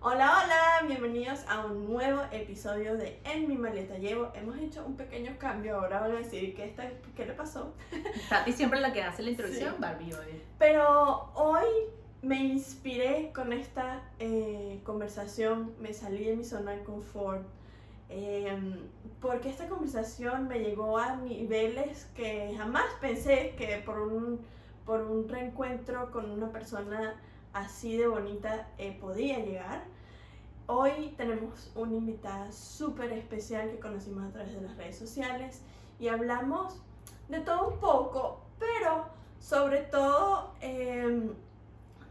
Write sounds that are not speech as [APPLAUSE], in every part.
Hola, hola, bienvenidos a un nuevo episodio de En mi maleta llevo. Hemos hecho un pequeño cambio, ahora van a decir que esta, qué le pasó. Tati siempre la que hace la introducción, Sí. Barbie hoy. Pero hoy me inspiré con esta eh, conversación, me salí de mi zona de confort, eh, porque esta conversación me llegó a niveles que jamás pensé que por un, por un reencuentro con una persona así de bonita eh, podía llegar. Hoy tenemos una invitada súper especial que conocimos a través de las redes sociales y hablamos de todo un poco, pero sobre todo em,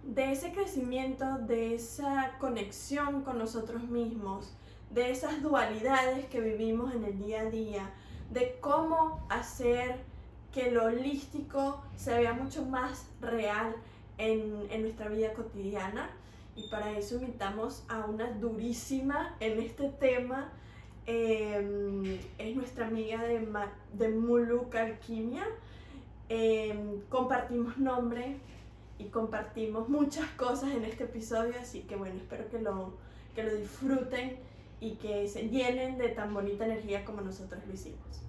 de ese crecimiento, de esa conexión con nosotros mismos, de esas dualidades que vivimos en el día a día, de cómo hacer que lo holístico se vea mucho más real en, en nuestra vida cotidiana. Y para eso invitamos a una durísima en este tema. eh, es nuestra amiga de, de Muluk Alquimia. Eh, compartimos nombre y compartimos muchas cosas en este episodio, así que bueno, espero que lo, que lo disfruten y que se llenen de tan bonita energía como nosotros lo hicimos.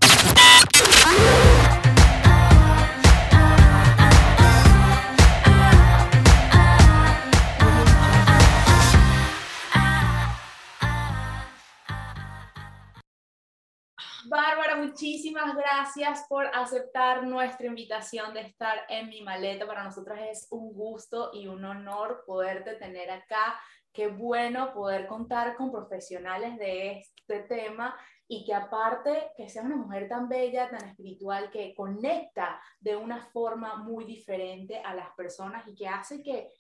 Bárbara, muchísimas gracias por aceptar nuestra invitación de estar en mi maleta. Para nosotras es un gusto y un honor poderte tener acá. Qué bueno poder contar con profesionales de este tema y que aparte que sea una mujer tan bella, tan espiritual, que conecta de una forma muy diferente a las personas y que hace que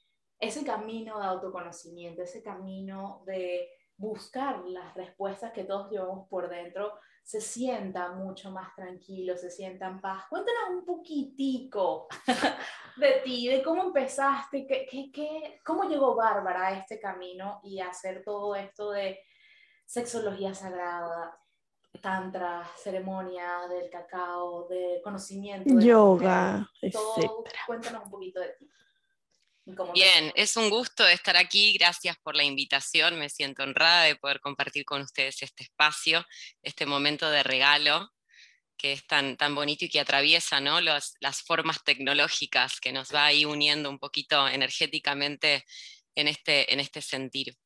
ese camino de autoconocimiento, ese camino de buscar las respuestas que todos llevamos por dentro, se sienta mucho más tranquilo, se sienta en paz. Cuéntanos un poquitico [LAUGHS] de ti, de cómo empezaste, qué, qué, qué, cómo llegó Bárbara a este camino y a hacer todo esto de sexología sagrada, tantra, ceremonia del cacao, de conocimiento. de Yoga, etcétera. Cuéntanos un poquito de ti. Bien, es un gusto estar aquí. Gracias por la invitación. Me siento honrada de poder compartir con ustedes este espacio, este momento de regalo que es tan, tan bonito y que atraviesa ¿no? Las formas tecnológicas que nos va ahí uniendo un poquito energéticamente en este, en este sentir.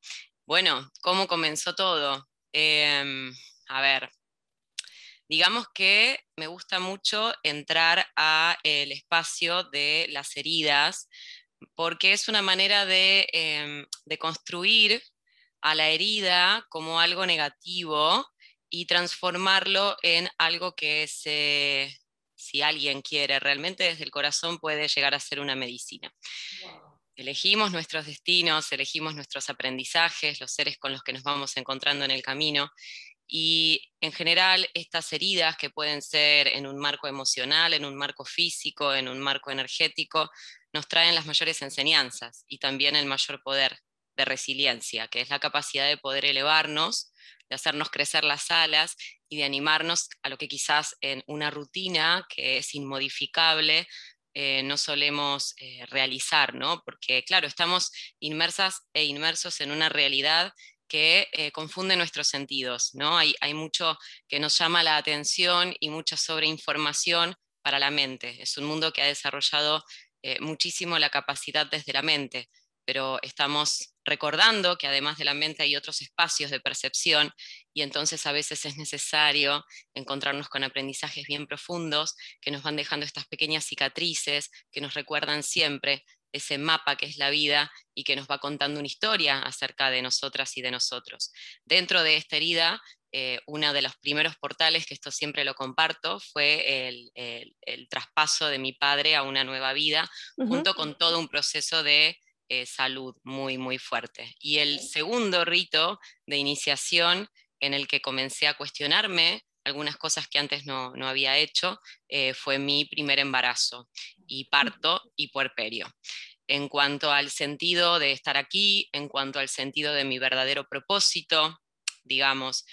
Bueno, ¿cómo comenzó todo? Em, a ver, digamos que me gusta mucho entrar a el espacio de las heridas porque es una manera de, em, de construir a la herida como algo negativo y transformarlo en algo que se, si alguien quiere realmente desde el corazón puede llegar a ser una medicina. Wow. Elegimos nuestros destinos, elegimos nuestros aprendizajes, los seres con los que nos vamos encontrando en el camino. Y en general estas heridas que pueden ser en un marco emocional, en un marco físico, en un marco energético, nos traen las mayores enseñanzas y también el mayor poder de resiliencia, que es la capacidad de poder elevarnos, de hacernos crecer las alas y de animarnos a lo que quizás en una rutina que es inmodificable eh, no solemos eh, realizar, ¿no? Porque claro, estamos inmersas e inmersos en una realidad que eh, confunde nuestros sentidos, ¿no? Hay, hay mucho que nos llama la atención y mucha sobreinformación para la mente. Es un mundo que ha desarrollado eh, muchísimo la capacidad desde la mente, pero estamos recordando que además de la mente hay otros espacios de percepción y entonces a veces es necesario encontrarnos con aprendizajes bien profundos que nos van dejando estas pequeñas cicatrices que nos recuerdan siempre ese mapa que es la vida y que nos va contando una historia acerca de nosotras y de nosotros. Dentro de esta herida, eh, uno de los primeros portales, que esto siempre lo comparto, fue el, el- el traspaso de mi padre a una nueva vida, junto con todo un proceso de eh, salud muy, muy fuerte. Y el segundo rito de iniciación en el que comencé a cuestionarme algunas cosas que antes no, no había hecho, eh, fue mi primer embarazo y parto y puerperio. En cuanto al sentido de estar aquí, en cuanto al sentido de mi verdadero propósito, digamos,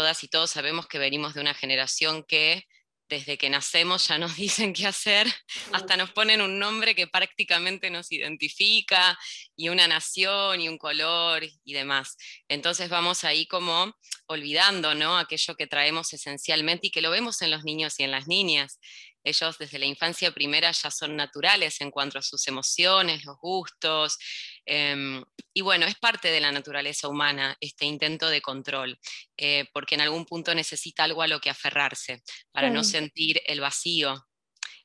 todas y todos sabemos que venimos de una generación que desde que nacemos ya nos [LAUGHS] dicen qué hacer, hasta nos ponen un nombre que prácticamente nos identifica, y una nación, y un color, y demás. Entonces vamos ahí como olvidando, ¿no? Aquello que traemos esencialmente y que lo vemos en los niños y en las niñas. Ellos desde la infancia primera ya son naturales en cuanto a sus emociones, los gustos, em, y bueno, es parte de la naturaleza humana este intento de control, eh, porque en algún punto necesita algo a lo que aferrarse para no sentir el vacío,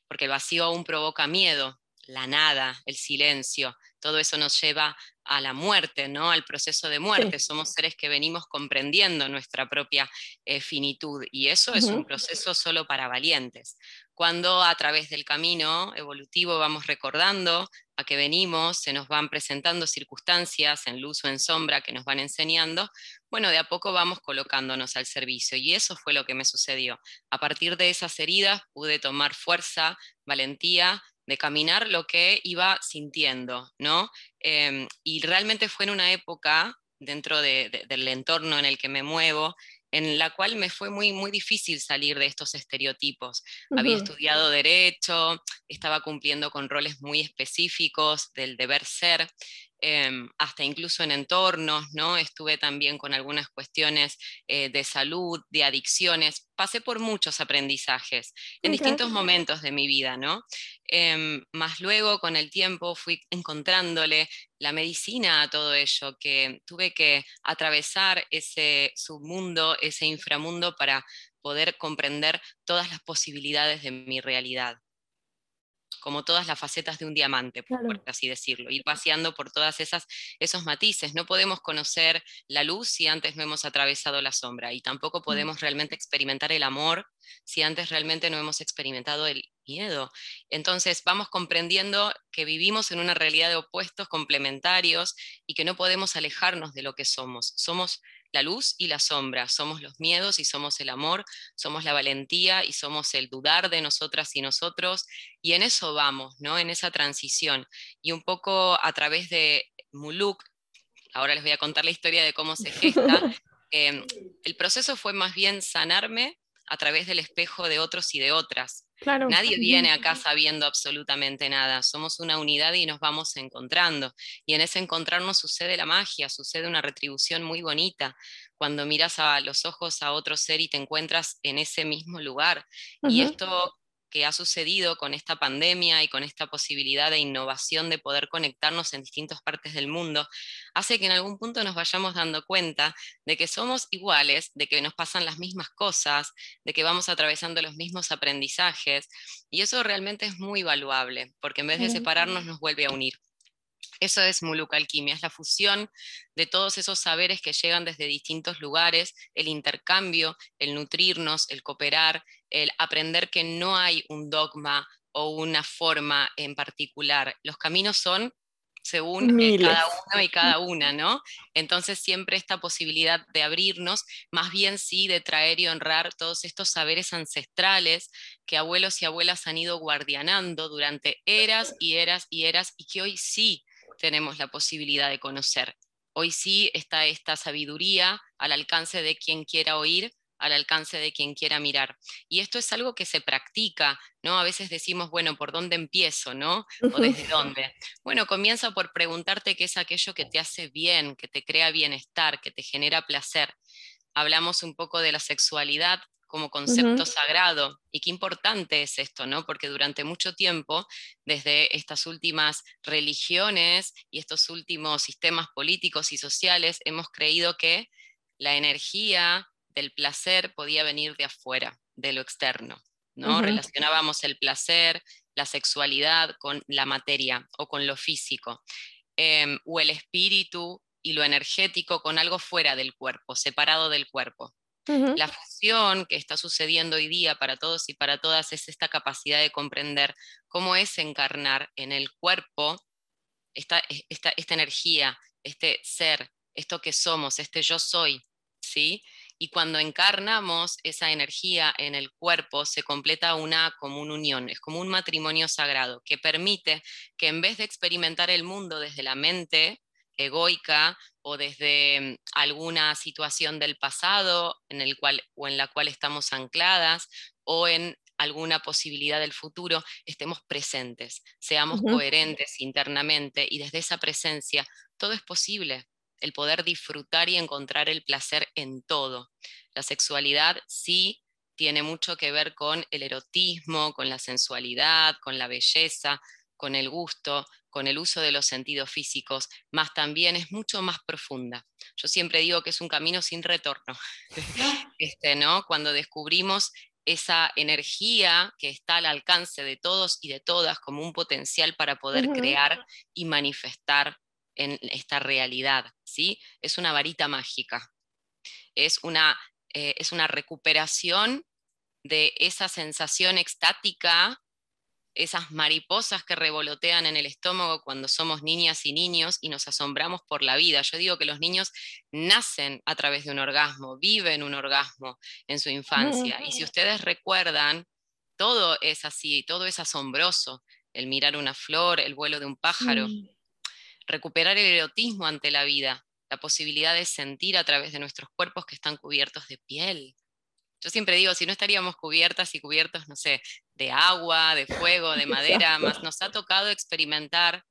porque el vacío aún provoca miedo, la nada, el silencio, todo eso nos lleva a la muerte, ¿no? Al proceso de muerte. Somos seres que venimos comprendiendo nuestra propia eh, finitud y eso es un proceso solo para valientes. Cuando a través del camino evolutivo vamos recordando a que venimos, se nos van presentando circunstancias en luz o en sombra que nos van enseñando, bueno, de a poco vamos colocándonos al servicio y eso fue lo que me sucedió. A partir de esas heridas pude tomar fuerza, valentía de caminar lo que iba sintiendo, ¿no? Em, y realmente fue en una época dentro del entorno en el que me muevo, en la cual me fue muy, muy difícil salir de estos estereotipos. Había estudiado derecho, estaba cumpliendo con roles muy específicos del deber ser, Em, hasta incluso en entornos, ¿no? Estuve también con algunas cuestiones eh, de salud, de adicciones, pasé por muchos aprendizajes en distintos momentos de mi vida, ¿no? Em, más luego con el tiempo fui encontrándole la medicina a todo ello, que tuve que atravesar ese submundo, ese inframundo para poder comprender todas las posibilidades de mi realidad como todas las facetas de un diamante, por así decirlo, ir paseando por todas esas esos matices. No podemos conocer la luz si antes no hemos atravesado la sombra y tampoco mm. podemos realmente experimentar el amor si antes realmente no hemos experimentado el miedo. Entonces vamos comprendiendo que vivimos en una realidad de opuestos complementarios y que no podemos alejarnos de lo que somos. Somos la luz y la sombra, somos los miedos y somos el amor, somos la valentía y somos el dudar de nosotras y nosotros, y en eso vamos, ¿no? En esa transición. Y un poco a través de Muluk, ahora les voy a contar la historia de cómo se gesta, [LAUGHS] em, el proceso fue más bien sanarme a través del espejo de otros y de otras. Nadie viene acá sabiendo absolutamente nada, somos una unidad y nos vamos encontrando. Y en ese encontrarnos sucede la magia, sucede una retribución muy bonita. Cuando miras a los ojos a otro ser y te encuentras en ese mismo lugar. Y esto que ha sucedido con esta pandemia y con esta posibilidad de innovación de poder conectarnos en distintas partes del mundo, hace que en algún punto nos vayamos dando cuenta de que somos iguales, de que nos pasan las mismas cosas, de que vamos atravesando los mismos aprendizajes, y eso realmente es muy valuable, porque en vez de separarnos nos vuelve a unir. Eso es Alquimia, es la fusión de todos esos saberes que llegan desde distintos lugares, el intercambio, el nutrirnos, el cooperar, el aprender que no hay un dogma o una forma en particular. Los caminos son según eh, cada uno y cada [LAUGHS] una, ¿no? Entonces siempre esta posibilidad de abrirnos, más bien sí de traer y honrar todos estos saberes ancestrales que abuelos y abuelas han ido guardianando durante eras y eras y eras y que hoy sí tenemos la posibilidad de conocer. Hoy sí está esta sabiduría al alcance de quien quiera oír, al alcance de quien quiera mirar. Y esto es algo que se practica, ¿no? A veces decimos, bueno, ¿por dónde empiezo, no? ¿O desde [LAUGHS] dónde? Bueno, comienza por preguntarte qué es aquello que te hace bien, que te crea bienestar, que te genera placer. Hablamos un poco de la sexualidad como concepto sagrado. Y qué importante es esto, ¿no? Porque durante mucho tiempo, desde estas últimas religiones y estos últimos sistemas políticos y sociales, hemos creído que la energía del placer podía venir de afuera, de lo externo, ¿no? Relacionábamos el placer, la sexualidad con la materia o con lo físico, em, o el espíritu y lo energético con algo fuera del cuerpo, separado del cuerpo. La fusión que está sucediendo hoy día para todos y para todas es esta capacidad de comprender cómo es encarnar en el cuerpo esta, esta, esta energía, este ser, esto que somos, este yo soy, ¿sí? Y cuando encarnamos esa energía en el cuerpo, se completa una común unión, es como un matrimonio sagrado que permite que en vez de experimentar el mundo desde la mente egoica o desde mm, alguna situación del pasado en el cual, o en la cual estamos ancladas, o en alguna posibilidad del futuro, estemos presentes, seamos coherentes internamente y desde esa presencia todo es posible. El poder disfrutar y encontrar el placer en todo. La sexualidad sí tiene mucho que ver con el erotismo, con la sensualidad, con la belleza, con el gusto, con el uso de los sentidos físicos, más también es mucho más profunda. Yo siempre digo que es un camino sin retorno. [LAUGHS] Este, ¿no? Cuando descubrimos esa energía que está al alcance de todos y de todas como un potencial para poder crear y manifestar en esta realidad, ¿sí? Es una varita mágica. Es una eh, es una recuperación de esa sensación extática, esas mariposas que revolotean en el estómago cuando somos niñas y niños y nos asombramos por la vida. Yo digo que los niños nacen a través de un orgasmo, viven un orgasmo en su infancia. Y si ustedes recuerdan, todo es así, todo es asombroso. El mirar una flor, el vuelo de un pájaro, recuperar el erotismo ante la vida la posibilidad de sentir a través de nuestros cuerpos que están cubiertos de piel. Yo siempre digo, si no estaríamos cubiertas y cubiertos, no sé, de agua, de fuego, de madera, más nos ha tocado experimentar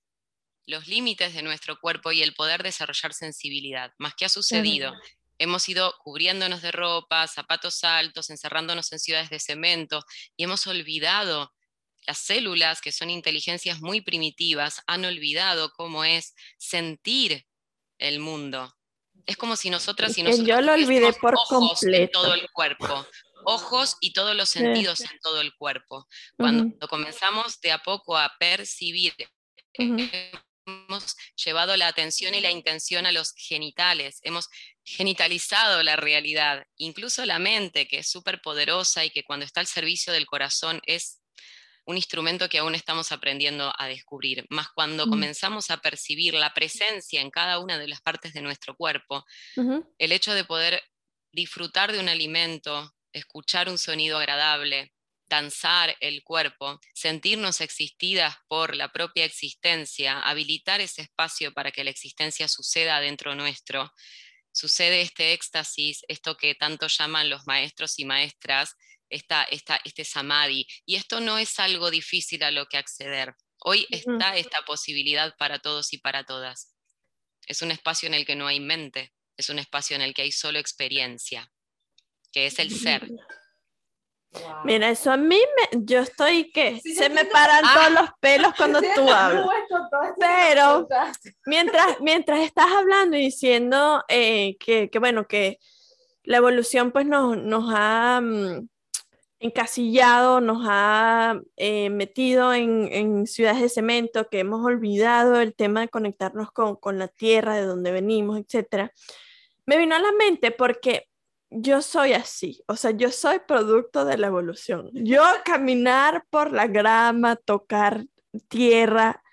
los límites de nuestro cuerpo y el poder desarrollar sensibilidad. Más que ha sucedido, hemos ido cubriéndonos de ropa, zapatos altos, encerrándonos en ciudades de cemento y hemos olvidado las células, que son inteligencias muy primitivas, han olvidado cómo es sentir el mundo. Es como si nosotras y nosotros yo lo olvidé por completo. en todo el cuerpo, ojos y todos los sentidos en todo el cuerpo. Cuando comenzamos de a poco a percibir, hemos llevado la atención y la intención a los genitales, hemos genitalizado la realidad, incluso la mente, que es súper poderosa y que cuando está al servicio del corazón es un instrumento que aún estamos aprendiendo a descubrir, más cuando mm. comenzamos a percibir la presencia en cada una de las partes de nuestro cuerpo, el hecho de poder disfrutar de un alimento, escuchar un sonido agradable, danzar el cuerpo, sentirnos existidas por la propia existencia, habilitar ese espacio para que la existencia suceda dentro nuestro, sucede este éxtasis, esto que tanto llaman los maestros y maestras esta, esta, este samadhi. Y esto no es algo difícil a lo que acceder. Hoy está esta posibilidad para todos y para todas. Es un espacio en el que no hay mente, es un espacio en el que hay solo experiencia, que es el ser. Mira, eso a mí me, yo estoy que se me paran todos los pelos cuando tú [LAUGHS] hablas. Pero mientras, mientras estás hablando y diciendo eh, que, que, bueno, que la evolución pues nos, nos ha mm, encasillado, nos ha eh, metido en, ciudades de cemento, que hemos olvidado el tema de conectarnos con, con la tierra, de donde venimos, etc. Me vino a la mente porque yo soy así, o sea, yo soy producto de la evolución. Yo caminar por la grama, tocar tierra,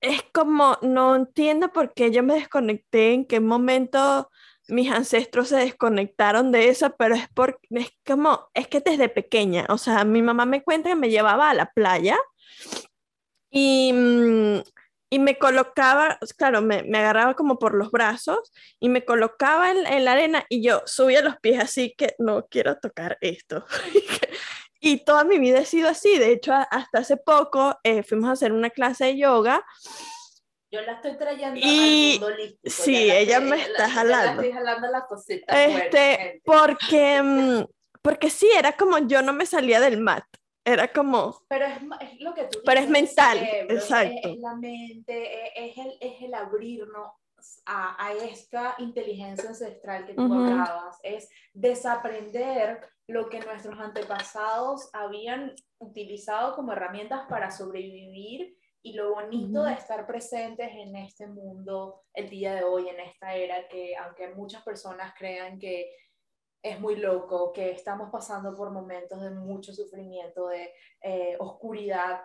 es como, no entiendo por qué yo me desconecté, en qué momento mis ancestros se desconectaron de eso, pero es porque es como, es que desde pequeña, o sea, mi mamá me cuenta que me llevaba a la playa y, mm, y me colocaba, claro, me, me, agarraba como por los brazos y me colocaba en, en, la arena y yo subía los pies así que no quiero tocar esto. [LAUGHS] y toda mi vida he sido así, de hecho, hasta hace poco eh, fuimos a hacer una clase de yoga yo la estoy trayendo y, al mundo Sí, ella me está jalando. estoy jalando la cosita. Este, porque, mm, porque sí, era como yo no me salía del mat. Era como. Pero es, es lo que tú Pero es mental, exacto. Es, la mente, es, el, es el abrirnos a, a, esta inteligencia ancestral que tú hablabas. Es desaprender lo que nuestros antepasados habían utilizado como herramientas para sobrevivir y lo bonito de estar presentes en este mundo el día de hoy, en esta era que aunque muchas personas crean que es muy loco, que estamos pasando por momentos de mucho sufrimiento, de eh, oscuridad,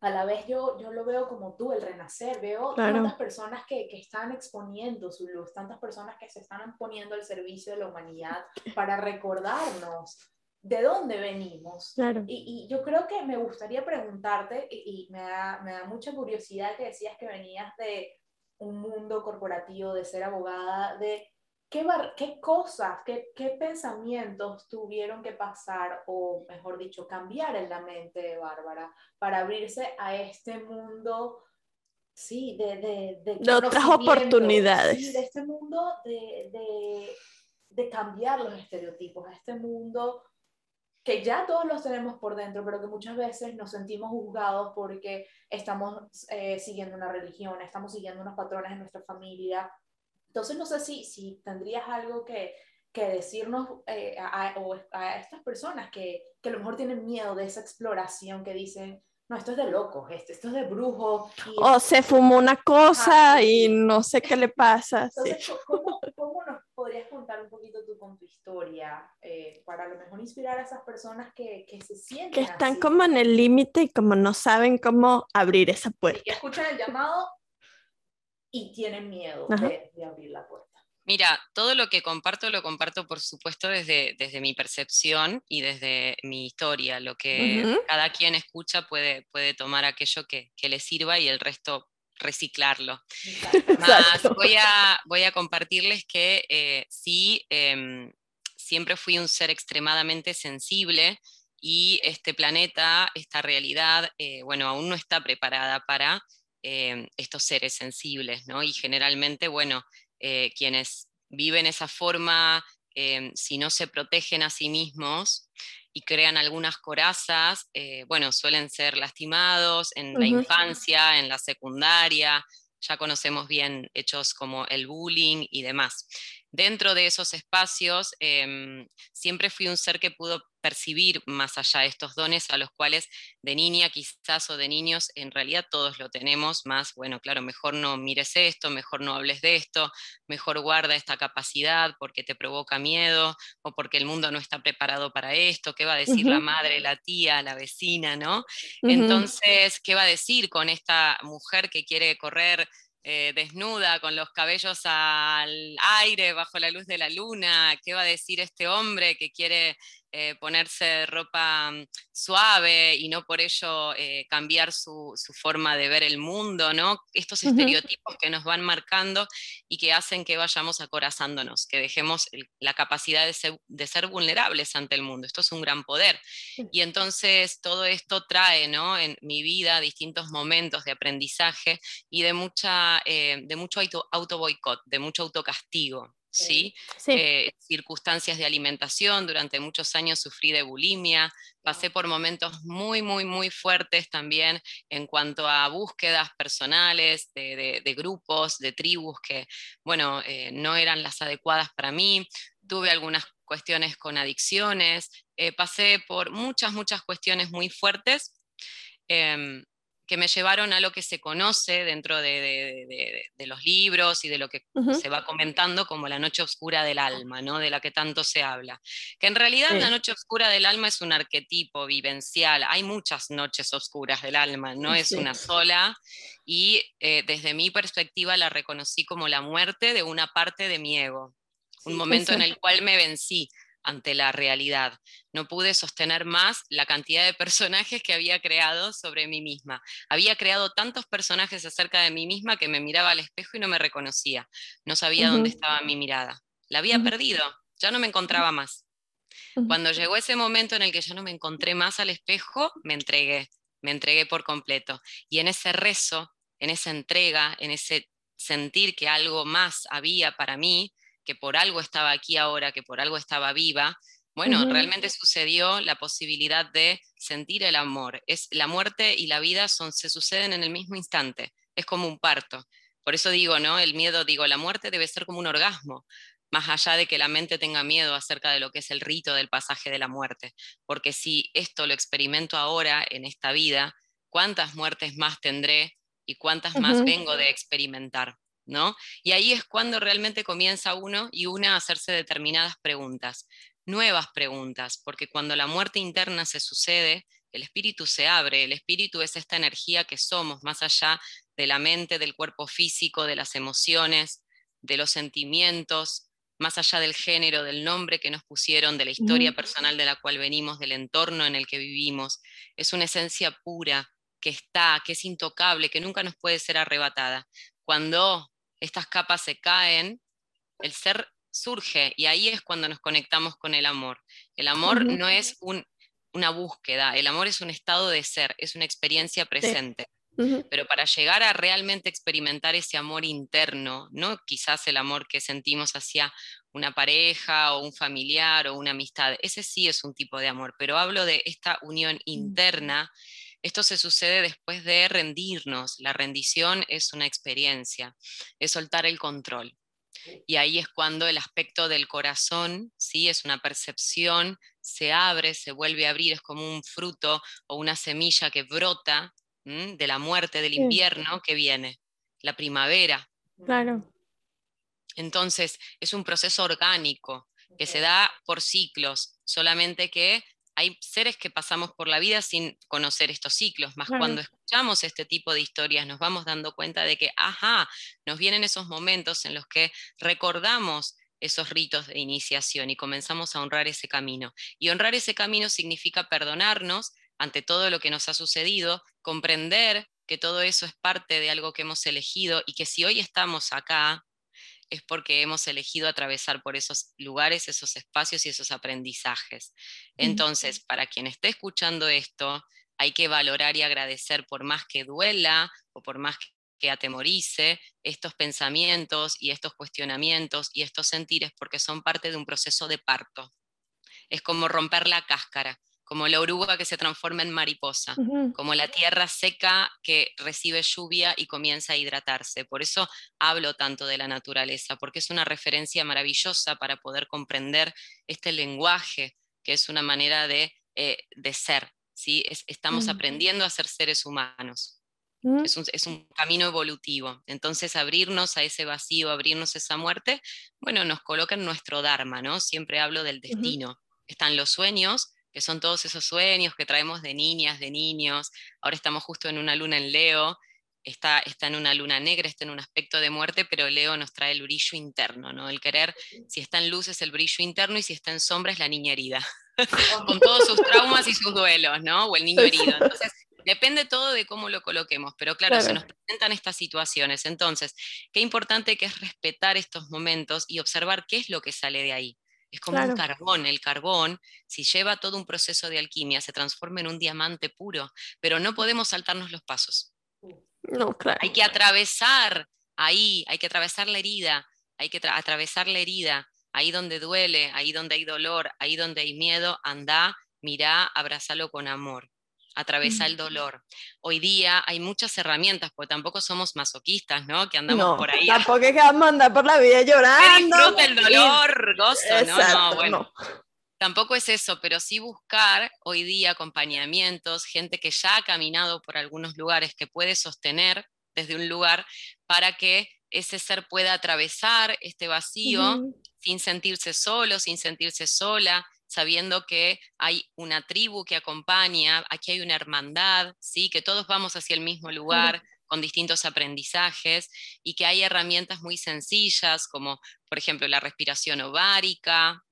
a la vez yo, yo lo veo como tú, el renacer, veo tantas personas que, que, están exponiendo su luz, tantas personas que se están poniendo al servicio de la humanidad para recordarnos de dónde venimos. Y, yo creo que me gustaría preguntarte, y, me, da, me, da, mucha curiosidad que decías que venías de un mundo corporativo, de ser abogada, de ¿qué, qué cosas, qué, qué, pensamientos tuvieron que pasar o, mejor dicho, cambiar en la mente de Bárbara para abrirse a este mundo? Sí, de, de, de, otras oportunidades. Sí, de este mundo de, de, de cambiar los estereotipos, a este mundo que ya todos los tenemos por dentro, pero que muchas veces nos sentimos juzgados porque estamos eh, siguiendo una religión, estamos siguiendo unos patrones en nuestra familia. Entonces, no sé si, si tendrías algo que, que decirnos eh, a, a, estas personas que, que, a lo mejor tienen miedo de esa exploración, que dicen, no, esto es de locos, esto, esto es de brujos. O se fumó una cosa y no sé qué le pasa. Entonces, ¿cómo, ¿cómo, nos podrías contar un poquito tú con tu historia eh, para a lo mejor inspirar a esas personas que, que se sienten Que están como en el límite y como no saben cómo abrir esa puerta. Y que escuchan el llamado y tienen miedo de, de abrir la puerta. Mira, todo lo que comparto lo comparto, por supuesto, desde, desde mi percepción y desde mi historia. Lo que cada quien escucha puede, puede tomar aquello que, que, le sirva y el resto reciclarlo. Más, voy, a, voy a compartirles que eh, sí, eh, siempre fui un ser extremadamente sensible y este planeta, esta realidad, eh, bueno, aún no está preparada para em, estos seres sensibles, ¿no? Y generalmente, bueno, eh, quienes viven esa forma, em, si no se protegen a sí mismos y crean algunas corazas, eh, bueno, suelen ser lastimados en la infancia, en la secundaria, ya conocemos bien hechos como el bullying y demás dentro de esos espacios em, siempre fui un ser que pudo percibir más allá de estos dones a los cuales de niña quizás o de niños en realidad todos lo tenemos, más, bueno, claro, mejor no mires esto, mejor no hables de esto, mejor guarda esta capacidad porque te provoca miedo o porque el mundo no está preparado para esto, ¿qué va a decir la madre, la tía, la vecina, ¿no? Entonces, ¿qué va a decir con esta mujer que quiere correr eh, desnuda, con los cabellos al aire, bajo la luz de la luna, ¿qué va a decir este hombre que quiere eh, ponerse ropa mm, suave y no por ello eh, cambiar su, forma de ver el mundo, ¿no? Estos estereotipos que nos van marcando y que hacen que vayamos acorazándonos, que dejemos la capacidad de ser, vulnerables ante el mundo. Esto es un gran poder. Y entonces todo esto trae, ¿no? En mi vida distintos momentos de aprendizaje y de, mucha, eh, de mucho auto, auto boicot, de mucho autocastigo. ¿Sí? Eh, circunstancias de alimentación, durante muchos años sufrí de bulimia, pasé por momentos muy, muy, muy fuertes también en cuanto a búsquedas personales de, grupos, de tribus que, bueno, eh, no eran las adecuadas para mí, tuve algunas cuestiones con adicciones, eh, pasé por muchas, muchas cuestiones muy fuertes. Em, que me llevaron a lo que se conoce dentro de, los libros y de lo que se va comentando como la noche oscura del alma, ¿no? de la que tanto se habla. Que en realidad la noche oscura del alma es un arquetipo vivencial, hay muchas noches oscuras del alma, no es una sola, y eh, desde mi perspectiva la reconocí como la muerte de una parte de mi ego, un momento en el cual me vencí ante la realidad. No pude sostener más la cantidad de personajes que había creado sobre mí misma. Había creado tantos personajes acerca de mí misma que me miraba al espejo y no me reconocía. No sabía dónde estaba mi mirada. La había perdido, ya no me encontraba más. Cuando llegó ese momento en el que yo no me encontré más al espejo, me entregué, me entregué por completo. Y en ese rezo, en esa entrega, en ese sentir que algo más había para mí, que por algo estaba aquí ahora, que por algo estaba viva, bueno, realmente sucedió la posibilidad de sentir el amor. Es la muerte y la vida son se suceden en el mismo instante. Es como un parto. Por eso digo, ¿no? El miedo, digo, la muerte debe ser como un orgasmo, más allá de que la mente tenga miedo acerca de lo que es el rito del pasaje de la muerte, porque si esto lo experimento ahora en esta vida, ¿cuántas muertes más tendré y cuántas más vengo de experimentar? ¿No? Y ahí es cuando realmente comienza uno y una a hacerse determinadas preguntas, nuevas preguntas, porque cuando la muerte interna se sucede, el espíritu se abre, el espíritu es esta energía que somos, más allá de la mente, del cuerpo físico, de las emociones, de los sentimientos, más allá del género, del nombre que nos pusieron, de la historia personal de la cual venimos, del entorno en el que vivimos. Es una esencia pura que está, que es intocable, que nunca nos puede ser arrebatada. Cuando estas capas se caen, el ser surge y ahí es cuando nos conectamos con el amor. El amor no es una búsqueda, el amor es un estado de ser, es una experiencia presente. Pero para llegar a realmente experimentar ese amor interno, no quizás el amor que sentimos hacia una pareja o un familiar o una amistad, ese sí es un tipo de amor, pero hablo de esta unión interna. Esto se sucede después de rendirnos. La rendición es una experiencia, es soltar el control. Y ahí es cuando el aspecto del corazón, ¿sí? es una percepción, se abre, se vuelve a abrir, es como un fruto o una semilla que brota de la muerte, del invierno que viene, la primavera. Claro. Entonces, es un proceso orgánico que se da por ciclos, solamente que hay seres que pasamos por la vida sin conocer estos ciclos, más cuando escuchamos este tipo de historias nos vamos dando cuenta de que, ajá, nos vienen esos momentos en los que recordamos esos ritos de iniciación y comenzamos a honrar ese camino. Y honrar ese camino significa perdonarnos ante todo lo que nos ha sucedido, comprender que todo eso es parte de algo que hemos elegido y que si hoy estamos acá es porque hemos elegido atravesar por esos lugares, esos espacios y esos aprendizajes. Entonces, para quien esté escuchando esto, hay que valorar y agradecer por más que duela o por más que atemorice estos pensamientos y estos cuestionamientos y estos sentires porque son parte de un proceso de parto. Es como romper la cáscara como la oruga que se transforma en mariposa, como la tierra seca que recibe lluvia y comienza a hidratarse. Por eso hablo tanto de la naturaleza, porque es una referencia maravillosa para poder comprender este lenguaje, que es una manera de, eh, ser. ¿sí? estamos aprendiendo a ser seres humanos. Es un, es un, camino evolutivo. Entonces, abrirnos a ese vacío, abrirnos a esa muerte, bueno, nos coloca en nuestro Dharma, ¿no? Siempre hablo del destino. Están los sueños, que son todos esos sueños que traemos de niñas, de niños. Ahora estamos justo en una luna en Leo, está, está en una luna negra, está en un aspecto de muerte, pero Leo nos trae el brillo interno, ¿no? El querer, si está en luz es el brillo interno y si está en sombra es la niña herida, [LAUGHS] con todos sus traumas y sus duelos, ¿no? O el niño herido. Entonces, depende todo de cómo lo coloquemos, pero claro, se nos presentan estas situaciones. Entonces, qué importante que es respetar estos momentos y observar qué es lo que sale de ahí. Es como un carbón. El carbón, si lleva todo un proceso de alquimia, se transforma en un diamante puro, pero no podemos saltarnos los pasos. No, claro. Hay que atravesar ahí, hay que atravesar la herida, hay que atravesar la herida, ahí donde duele, ahí donde hay dolor, ahí donde hay miedo, anda, mira, abrázalo con amor atravesar el dolor. Hoy día hay muchas herramientas, porque tampoco somos masoquistas, ¿no? Que andamos por ahí. Tampoco es que vamos a andar por la vida llorando. Disfruta el dolor, gozo, ¿no? No, bueno. Tampoco es eso, pero sí buscar hoy día acompañamientos, gente que ya ha caminado por algunos lugares, que puede sostener desde un lugar para que ese ser pueda atravesar este vacío sin sentirse solo, sin sentirse sola, sabiendo que hay una tribu que acompaña, aquí hay una hermandad, ¿sí? que todos vamos hacia el mismo lugar con distintos aprendizajes y que hay herramientas muy sencillas como por ejemplo la respiración ovárica,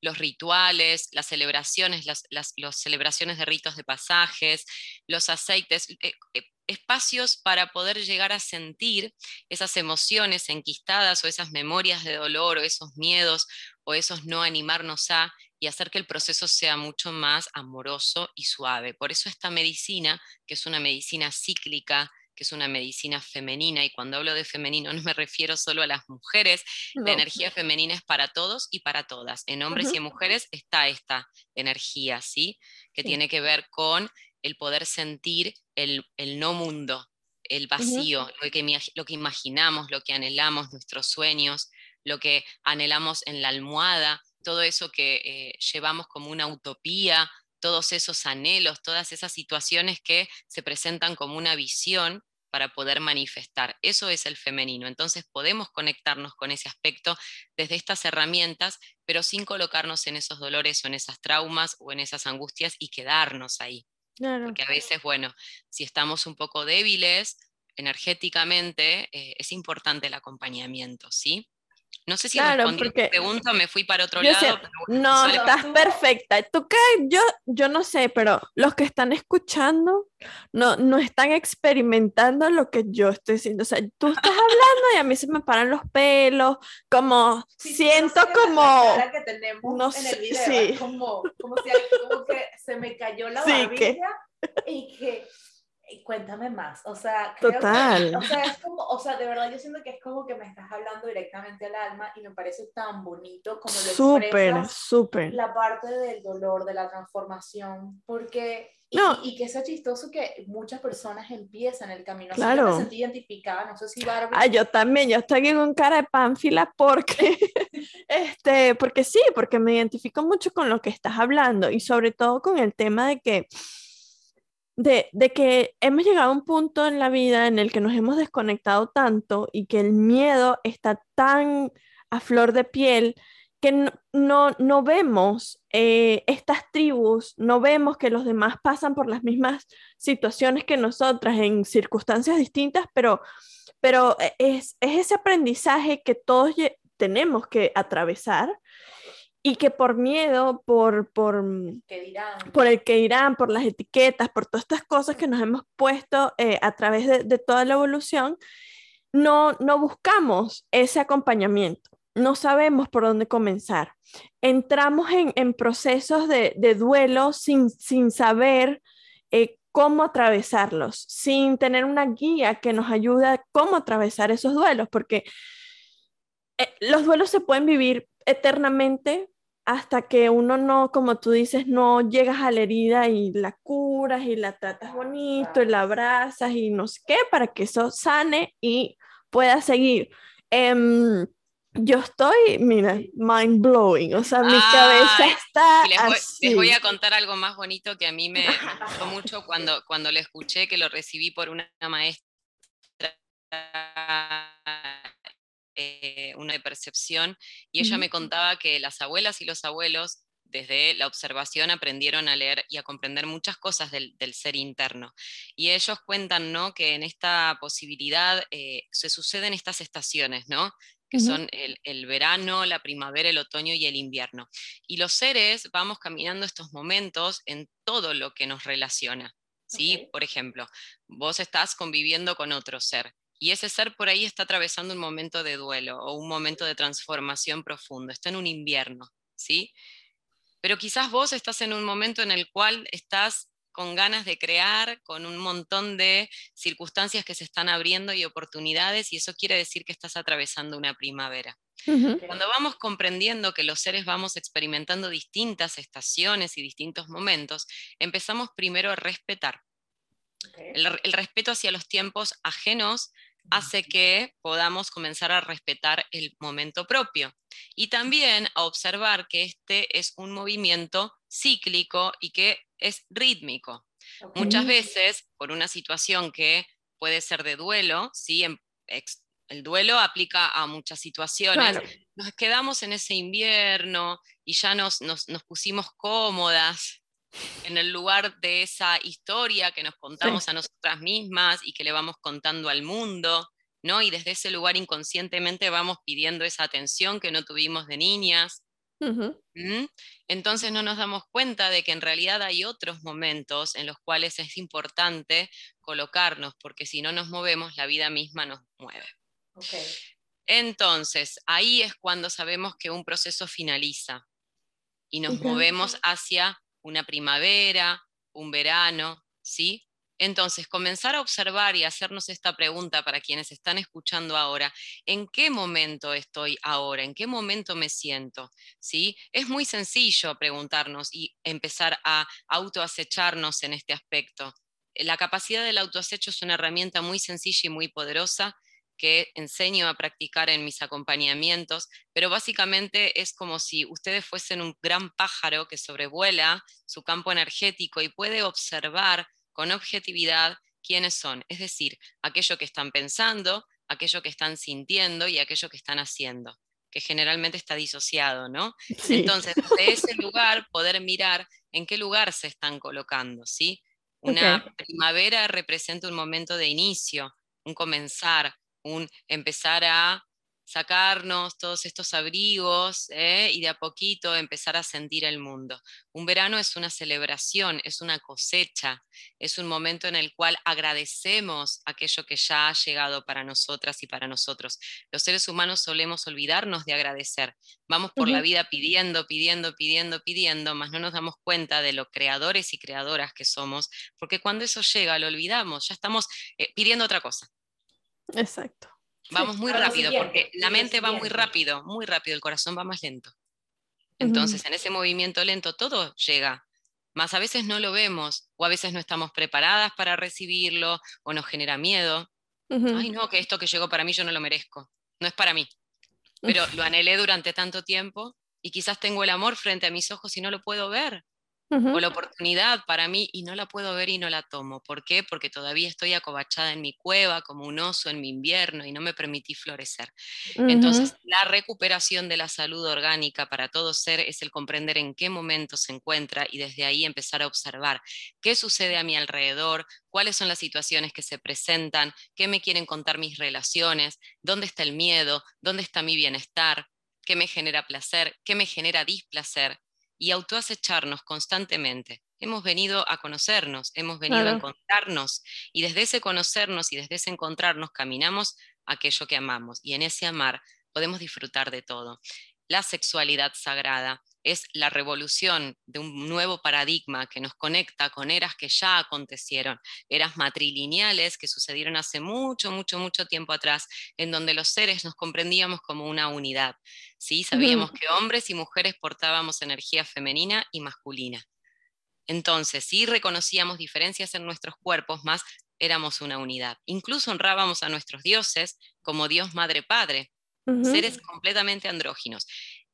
los rituales, las celebraciones, las, celebraciones de ritos de pasajes, los aceites, eh, eh, espacios para poder llegar a sentir esas emociones enquistadas o esas memorias de dolor o esos miedos o esos no animarnos a y hacer que el proceso sea mucho más amoroso y suave. Por eso esta medicina, que es una medicina cíclica, que es una medicina femenina, y cuando hablo de femenino no me refiero solo a las mujeres, la energía femenina es para todos y para todas. En hombres y en mujeres está esta energía, ¿sí? Que tiene que ver con el poder sentir el, no mundo, el vacío, lo, que, lo que imaginamos, lo que anhelamos, nuestros sueños, lo que anhelamos en la almohada, todo eso que eh, llevamos como una utopía, todos esos anhelos, todas esas situaciones que se presentan como una visión para poder manifestar. Eso es el femenino. Entonces podemos conectarnos con ese aspecto desde estas herramientas, pero sin colocarnos en esos dolores o en esas traumas o en esas angustias y quedarnos ahí. Porque a veces, bueno, si estamos un poco débiles energéticamente, eh, es importante el acompañamiento, ¿sí? No sé si Claro, respondí porque pregunta, me fui para otro yo lado, sé- pero bueno, No, estás estuvo- perfecta. ¿Tú qué? Yo, yo no sé, pero los que están escuchando no, no están experimentando lo que yo estoy haciendo. O sea, tú estás hablando y a mí se me paran los pelos, como Sí, siento no sé, la como... cara que tenemos no en sé, el video, sí. como, como, si, como que se me cayó la Sí, barbilla que- y que cuéntame más, o sea, creo que- Total. o sea, es como, o sea, de verdad yo siento que es como que me estás hablando directamente al alma y me parece tan bonito como lo Súper, súper. la parte del dolor, de la transformación, porque y, No. y que sea chistoso que muchas personas empiezan el camino. Claro. yo me sentí identificada, no sé si Barbie. Ah, yo también, yo estoy aquí con cara de pánfila porque, [LAUGHS] este, porque sí, porque me identifico mucho con lo que estás hablando y sobre todo con el tema de que, de, de que hemos llegado a un punto en la vida en el que nos hemos desconectado tanto y que el miedo está tan a flor de piel que no, no, vemos eh, estas tribus, no vemos que los demás pasan por las mismas situaciones que nosotras en circunstancias distintas, pero pero e- es, es ese aprendizaje que todos tenemos que atravesar y que por miedo, por, por, mm, dirán. por el que irán, por las etiquetas, por todas estas cosas que nos hemos puesto eh, a través de, de toda la evolución, no, no buscamos ese acompañamiento, no sabemos por dónde comenzar. Entramos en, en procesos de, de duelo sin, sin saber eh, cómo atravesarlos, sin tener una guía que nos ayude a cómo atravesar esos duelos, porque eh, los duelos se pueden vivir eternamente hasta que uno no, como tú dices, no llegas a la herida y la curas y la tratas bonito y la abrazas y no sé qué, para que eso sane y pueda seguir. Em, yo estoy, mira, mind blowing, o sea, mi cabeza está les voy, así. les voy a contar algo más bonito que a mí me, me gustó mucho cuando, cuando lo escuché, que lo recibí por una maestra, eh, una de percepción, y ella me contaba que las abuelas y los abuelos, desde la observación, aprendieron a leer y a comprender muchas cosas del, del ser interno. Y ellos cuentan ¿no? que en esta posibilidad eh, se suceden estas estaciones, ¿no? que son el, el verano, la primavera, el otoño y el invierno. Y los seres vamos caminando estos momentos en todo lo que nos relaciona. ¿sí? Por ejemplo, vos estás conviviendo con otro ser y ese ser por ahí está atravesando un momento de duelo o un momento de transformación profundo, está en un invierno, ¿sí? Pero quizás vos estás en un momento en el cual estás con ganas de crear, con un montón de circunstancias que se están abriendo y oportunidades, y eso quiere decir que estás atravesando una primavera. Cuando vamos comprendiendo que los seres vamos experimentando distintas estaciones y distintos momentos, empezamos primero a respetar. El respeto hacia los tiempos ajenos hace que podamos comenzar a respetar el momento propio y también a observar que este es un movimiento cíclico y que es rítmico. Muchas veces, por una situación que puede ser de duelo, ¿sí? Ex- el duelo aplica a muchas situaciones, Claro. nos quedamos en ese invierno y ya nos, nos, nos pusimos cómodas en el lugar de esa historia que nos contamos a nosotras mismas y que le vamos contando al mundo, ¿no? Y desde ese lugar inconscientemente vamos pidiendo esa atención que no tuvimos de niñas. Ujú. ¿m? Entonces no nos damos cuenta de que en realidad hay otros momentos en los cuales es importante colocarnos, porque si no nos movemos, la vida misma nos mueve. Entonces, ahí es cuando sabemos que un proceso finaliza y nos movemos hacia una primavera, un verano, ¿sí? Entonces, comenzar a observar y hacernos esta pregunta para quienes están escuchando ahora, ¿en qué momento estoy ahora? ¿En qué momento me siento? ¿Sí? Es muy sencillo preguntarnos y empezar a autoacecharnos en este aspecto. La capacidad del autoacecho es una herramienta muy sencilla y muy poderosa que enseño a practicar en mis acompañamientos, pero básicamente es como si ustedes fuesen un gran pájaro que sobrevuela su campo energético y puede observar con objetividad quiénes son, es decir, aquello que están pensando, aquello que están sintiendo y aquello que están haciendo, que generalmente está disociado, ¿no? Sí. Entonces, de ese lugar poder mirar en qué lugar se están colocando, ¿sí? Una Ok. primavera representa un momento de inicio, un comenzar, un empezar a sacarnos todos estos abrigos ¿eh? y de a poquito empezar a sentir el mundo. Un verano es una celebración, es una cosecha, es un momento en el cual agradecemos aquello que ya ha llegado para nosotras y para nosotros. Los seres humanos solemos olvidarnos de agradecer. Vamos por la vida pidiendo, pidiendo, pidiendo, pidiendo, mas no nos damos cuenta de lo creadores y creadoras que somos, porque cuando eso llega lo olvidamos, ya estamos eh, pidiendo otra cosa. Exacto. Vamos muy rápido, porque la mente va muy rápido, muy rápido, el corazón va más lento. Entonces, en ese movimiento lento todo llega, más a veces no lo vemos, o a veces no estamos preparadas para recibirlo, o nos genera miedo. Ay, no, que esto que llegó para mí yo no lo merezco, no es para mí. Pero lo anhelé durante tanto tiempo y quizás tengo el amor frente a mis ojos y no lo puedo ver o la oportunidad para mí y no la puedo ver y no la tomo. ¿Por qué? Porque todavía estoy acobachada en mi cueva como un oso en mi invierno y no me permití florecer. Entonces, la recuperación de la salud orgánica para todo ser es el comprender en qué momento se encuentra y desde ahí empezar a observar qué sucede a mi alrededor, cuáles son las situaciones que se presentan, qué me quieren contar mis relaciones, dónde está el miedo, dónde está mi bienestar, qué me genera placer, qué me genera displacer y autoacecharnos constantemente. Hemos venido a conocernos, hemos venido a encontrarnos y desde ese conocernos y desde ese encontrarnos caminamos aquello que amamos y en ese amar podemos disfrutar de todo. La sexualidad sagrada es la revolución de un nuevo paradigma que nos conecta con eras que ya acontecieron, eras matrilineales que sucedieron hace mucho, mucho, mucho tiempo atrás, en donde los seres nos comprendíamos como una unidad. ¿sí? Sabíamos que hombres y mujeres portábamos energía femenina y masculina. Entonces, sí reconocíamos diferencias en nuestros cuerpos, más éramos una unidad. Incluso honrábamos a nuestros dioses como Dios Madre Padre, seres completamente andróginos.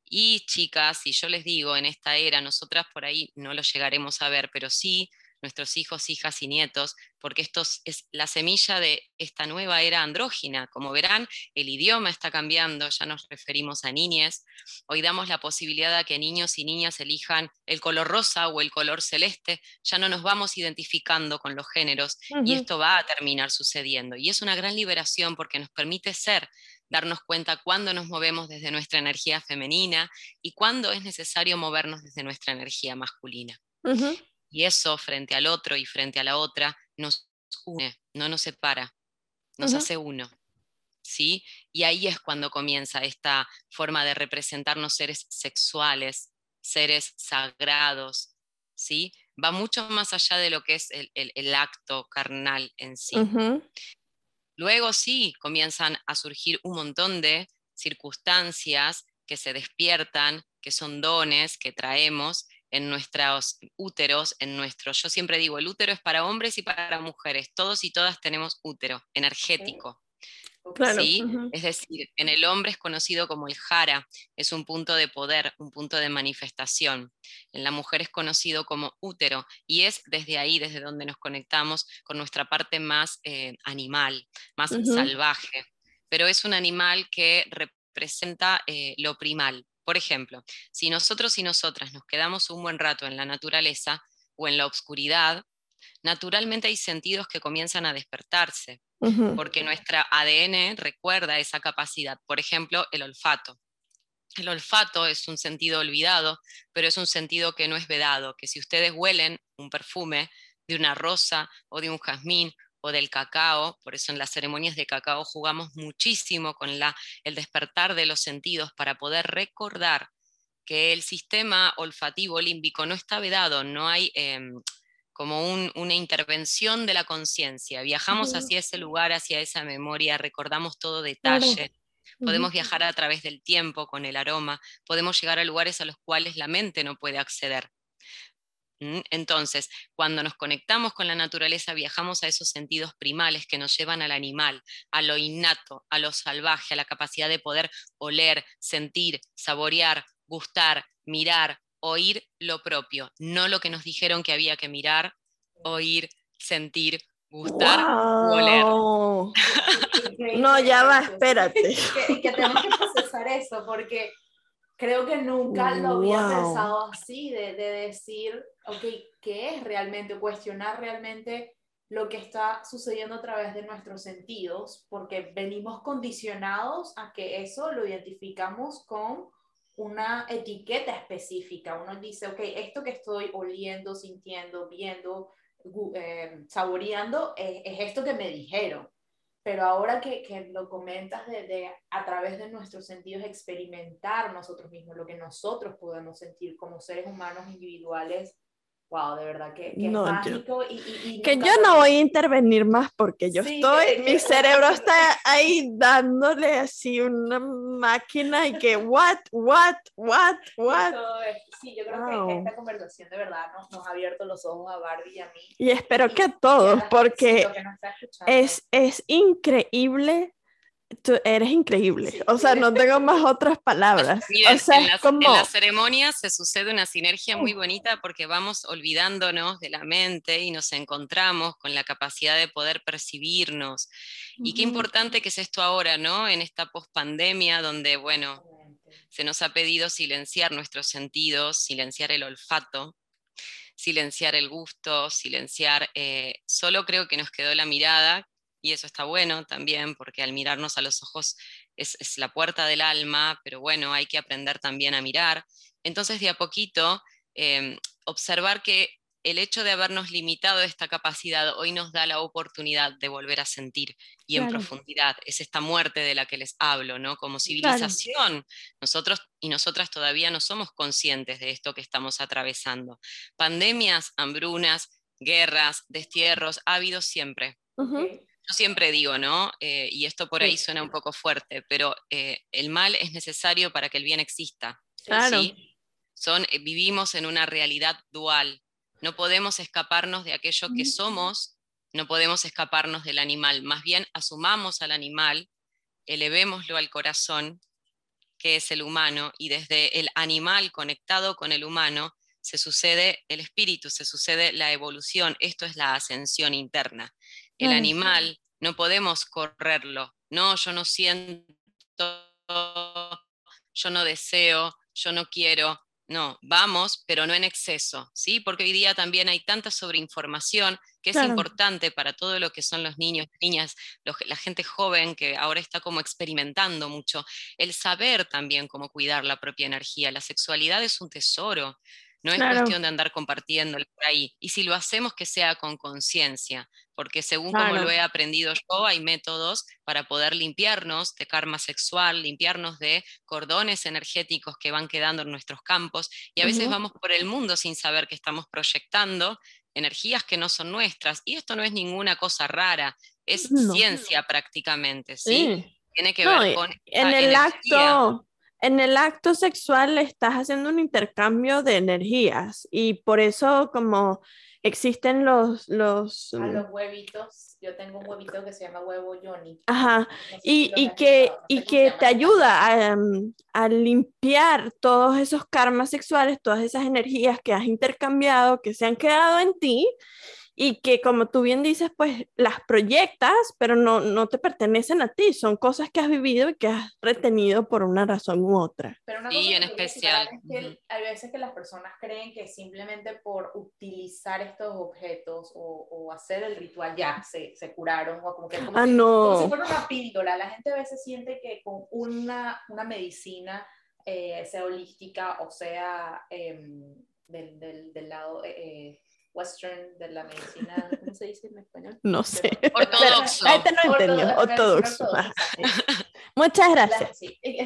Y chicas, si yo les digo, en esta era, nosotras por ahí no lo llegaremos a ver, pero sí nuestros hijos, hijas y nietos, porque esto es la semilla de esta nueva era andrógina. Como verán, el idioma está cambiando, ya nos referimos a niñas. Hoy damos la posibilidad a que niños y niñas elijan el color rosa o el color celeste, ya no nos vamos identificando con los géneros y esto va a terminar sucediendo. Y es una gran liberación porque nos permite ser darnos cuenta cuándo nos movemos desde nuestra energía femenina y cuándo es necesario movernos desde nuestra energía masculina. Y eso frente al otro y frente a la otra nos une, no nos separa, nos hace uno. ¿Sí? Y ahí es cuando comienza esta forma de representarnos seres sexuales, seres sagrados, ¿sí? Va mucho más allá de lo que es el, acto carnal en sí. Luego sí comienzan a surgir un montón de circunstancias que se despiertan, que son dones que traemos en nuestros úteros, en nuestro, yo siempre digo, el útero es para hombres y para mujeres, todos y todas tenemos útero energético. ¿Sí? Es decir, en el hombre es conocido como el jara, es un punto de poder, un punto de manifestación. En la mujer es conocido como útero y es desde ahí, desde donde nos conectamos con nuestra parte más eh, animal, más salvaje. Pero es un animal que representa eh, lo primal. Por ejemplo, si nosotros y nosotras nos quedamos un buen rato en la naturaleza o en la oscuridad, naturalmente hay sentidos que comienzan a despertarse porque nuestra ADN recuerda esa capacidad. Por ejemplo, el olfato. El olfato es un sentido olvidado, pero es un sentido que no es vedado, que si ustedes huelen un perfume de una rosa o de un jazmín o del cacao, por eso en las ceremonias de cacao jugamos muchísimo con la, el despertar de los sentidos para poder recordar que el sistema olfativo límbico no está vedado, no hay em, como una intervención de la conciencia. Viajamos hacia ese lugar, hacia esa memoria, recordamos todo detalle. Podemos viajar a través del tiempo con el aroma, podemos llegar a lugares a los cuales la mente no puede acceder. ¿Mm? Entonces, cuando nos conectamos con la naturaleza, viajamos a esos sentidos primales que nos llevan al animal, a lo innato, a lo salvaje, a la capacidad de poder oler, sentir, saborear, gustar, mirar, oír lo propio, no lo que nos dijeron que había que mirar, oír, sentir, gustar, oler. [LAUGHS] no, ya va, espérate. y que, tenemos que procesar eso, porque creo que nunca lo había pensado así, de, de, decir, ok, ¿qué es realmente? Cuestionar realmente lo que está sucediendo a través de nuestros sentidos, porque venimos condicionados a que eso lo identificamos con una etiqueta específica. Uno dice, ok, esto que estoy oliendo, sintiendo, viendo, eh, saboreando, es, esto que me dijeron. Pero ahora que, que lo comentas de, a través de nuestros sentidos experimentar nosotros mismos, lo que nosotros podemos sentir como seres humanos individuales, wow, de verdad que, que no, es mágico. y, que yo no voy a intervenir más porque yo estoy, mi cerebro [LAUGHS] está ahí dándole así una máquina y que, what, what, what, what. Sí, yo creo que esta conversación de verdad nos, nos, ha abierto los ojos a Barbie y a mí. Y espero que a todos, porque es, es increíble Tú eres increíble, o sea, no tengo más otras palabras. [LAUGHS] o sea, en, las, en, las, ceremonias se sucede una sinergia muy bonita porque vamos olvidándonos de la mente y nos encontramos con la capacidad de poder percibirnos. Y qué importante que es esto ahora, ¿no? En esta pospandemia donde, bueno, se nos ha pedido silenciar nuestros sentidos, silenciar el olfato, silenciar el gusto, silenciar, eh, solo creo que nos quedó la mirada, y eso está bueno también, porque al mirarnos a los ojos es, la puerta del alma, pero bueno, hay que aprender también a mirar. Entonces, de a poquito, em, observar que el hecho de habernos limitado esta capacidad hoy nos da la oportunidad de volver a sentir y en profundidad. Es esta muerte de la que les hablo, ¿no? Como civilización, nosotros y nosotras todavía no somos conscientes de esto que estamos atravesando. Pandemias, hambrunas, guerras, destierros, ha habido siempre yo siempre digo, ¿no? Eh, y esto por ahí suena un poco fuerte, pero eh, el mal es necesario para que el bien exista. Claro. Son, eh, vivimos en una realidad dual. No podemos escaparnos de aquello que somos, no podemos escaparnos del animal. Más bien asumamos al animal, elevémoslo al corazón, que es el humano, y desde el animal conectado con el humano se sucede el espíritu, se sucede la evolución. Esto es la ascensión interna el animal, no podemos correrlo. No, yo no siento, yo no deseo, yo no quiero. No, vamos, pero no en exceso, ¿sí? Porque hoy día también hay tanta sobreinformación que es importante para todo lo que son los niños, niñas, la gente joven que ahora está como experimentando mucho, el saber también cómo cuidar la propia energía. La sexualidad es un tesoro, no es cuestión de andar compartiéndolo por ahí. Y si lo hacemos, que sea con conciencia, porque según como lo he aprendido yo, hay métodos para poder limpiarnos de karma sexual, limpiarnos de cordones energéticos que van quedando en nuestros campos. Y a veces vamos por el mundo sin saber que estamos proyectando energías que no son nuestras. Y esto no es ninguna cosa rara, es ciencia prácticamente, ¿sí? Tiene que ver con... En el acto en el acto sexual estás haciendo un intercambio de energías y por eso como existen los... los a los huevitos, yo tengo un huevito que se llama huevo Johnny. Ajá, y, y que, y que te ayuda a, a, limpiar todos esos karmas sexuales, todas esas energías que has intercambiado, que se han quedado en ti y que como tú bien dices, pues las proyectas, pero no, no te pertenecen a ti, son cosas que has vivido y que has retenido por una razón u otra. Pero una y en especial. hay veces que las personas creen que simplemente por utilizar estos objetos o, o hacer el ritual ya se, se curaron, o como que como, ah, no. como si fuera una píldora. La gente a veces siente que con una, una medicina, eh, sea holística o sea em, del, del, del, lado... Eh, western de la medicina, ¿cómo se dice en español? [LAUGHS] No sé. Ortodoxo. La gente no entendió, ortodoxo. [LAUGHS] Muchas gracias.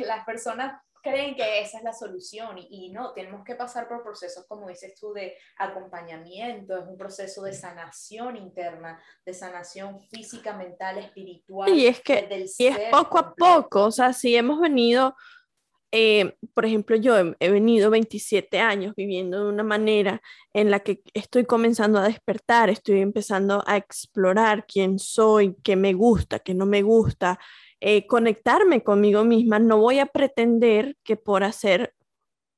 Las, personas creen que esa es la solución y, y, no, tenemos que pasar por procesos, como dices tú, de acompañamiento, es un proceso de sanación interna, de sanación física, mental, espiritual. Y es que y es poco a poco, o sea, si hemos venido eh, por ejemplo, yo he, venido 27 años viviendo de una manera en la que estoy comenzando a despertar, estoy empezando a explorar quién soy, qué me gusta, qué no me gusta, eh, conectarme conmigo misma. No voy a pretender que por hacer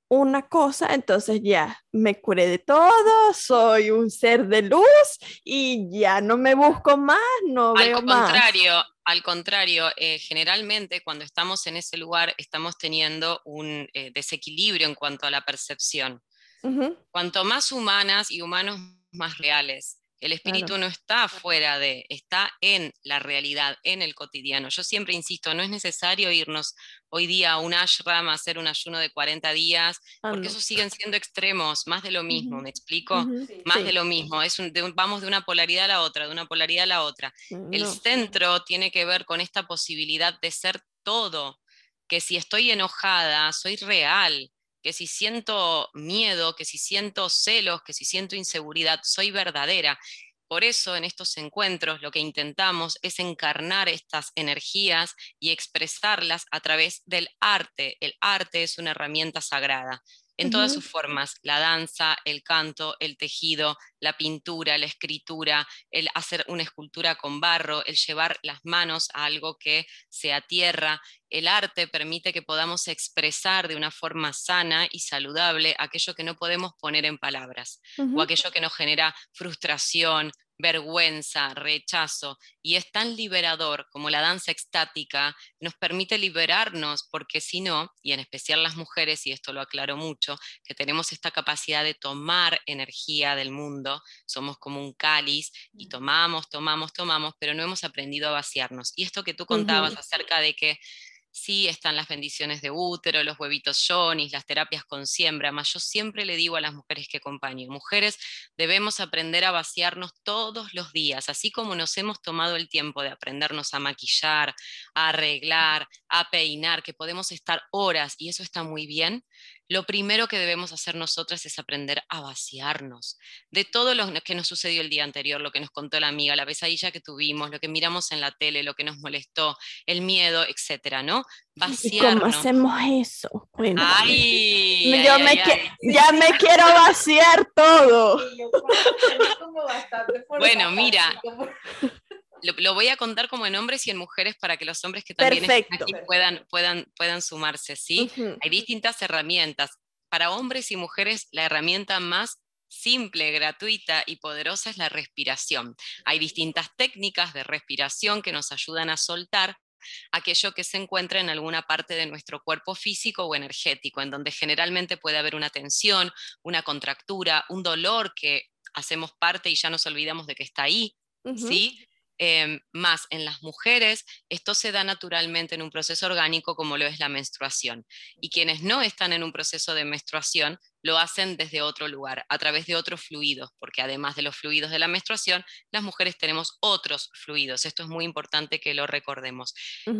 una cosa, entonces ya me curé de todo, soy un ser de luz y ya no me busco más, no veo más. Al contrario, al contrario, eh, generalmente cuando estamos en ese lugar estamos teniendo un eh, desequilibrio en cuanto a la percepción. Cuanto más humanas y humanos más reales, El espíritu no está fuera de, está en la realidad, en el cotidiano. Yo siempre insisto, no es necesario irnos hoy día a un ashram a hacer un ayuno de 40 días, porque esos siguen siendo extremos, más de lo mismo. ¿me explico? Sí. Más Sí. de lo mismo, es un- de un- vamos de una polaridad a la otra, de una polaridad a la otra. El centro tiene que ver con esta posibilidad de ser todo, que si estoy enojada, soy real, que si siento miedo, que si siento celos, que si siento inseguridad, soy verdadera. Por eso en estos encuentros lo que intentamos es encarnar estas energías y expresarlas a través del arte. El arte es una herramienta sagrada en todas sus formas, la danza, el canto, el tejido, la pintura, la escritura, el hacer una escultura con barro, el llevar las manos a algo que sea tierra. El arte permite que podamos expresar de una forma sana y saludable aquello que no podemos poner en palabras o aquello que nos genera frustración, vergüenza, rechazo, y es tan liberador como la danza extática, nos permite liberarnos, porque si no, y en especial las mujeres, y esto lo aclaro mucho, que tenemos esta capacidad de tomar energía del mundo, somos como un cáliz, y tomamos, tomamos, tomamos, pero no hemos aprendido a vaciarnos. Y esto que tú contabas acerca de que sí están las bendiciones de útero, los huevitos yonis, las terapias con siembra, más yo siempre le digo a las mujeres que acompaño, mujeres, debemos aprender a vaciarnos todos los días, así como nos hemos tomado el tiempo de aprendernos a maquillar, a arreglar, a peinar, que podemos estar horas y eso está muy bien. Lo primero que debemos hacer nosotras es aprender a vaciarnos de todo lo que nos sucedió el día anterior, lo que nos contó la amiga, la pesadilla que tuvimos, lo que miramos en la tele, lo que nos molestó, el miedo, etcétera, ¿no? ¿Y cómo Vaciarnos. hacemos eso? Bueno, Ay, yo ay, me ay, ya me quiero vaciar todo. Bueno, mira, Lo, lo voy a contar como en hombres y en mujeres para que los hombres que también están aquí puedan, puedan, puedan sumarse, ¿sí? Hay distintas herramientas. Para hombres y mujeres, la herramienta más simple, gratuita y poderosa es la respiración. Hay distintas técnicas de respiración que nos ayudan a soltar aquello que se encuentra en alguna parte de nuestro cuerpo físico o energético, en donde generalmente puede haber una tensión, una contractura, un dolor que hacemos parte y ya nos olvidamos de que está ahí. ¿sí? Em, más en las mujeres, esto se da naturalmente en un proceso orgánico como lo es la menstruación. Y quienes no están en un proceso de menstruación lo hacen desde otro lugar, a través de otros fluidos, porque además de los fluidos de la menstruación, las mujeres tenemos otros fluidos. Esto es muy importante que lo recordemos.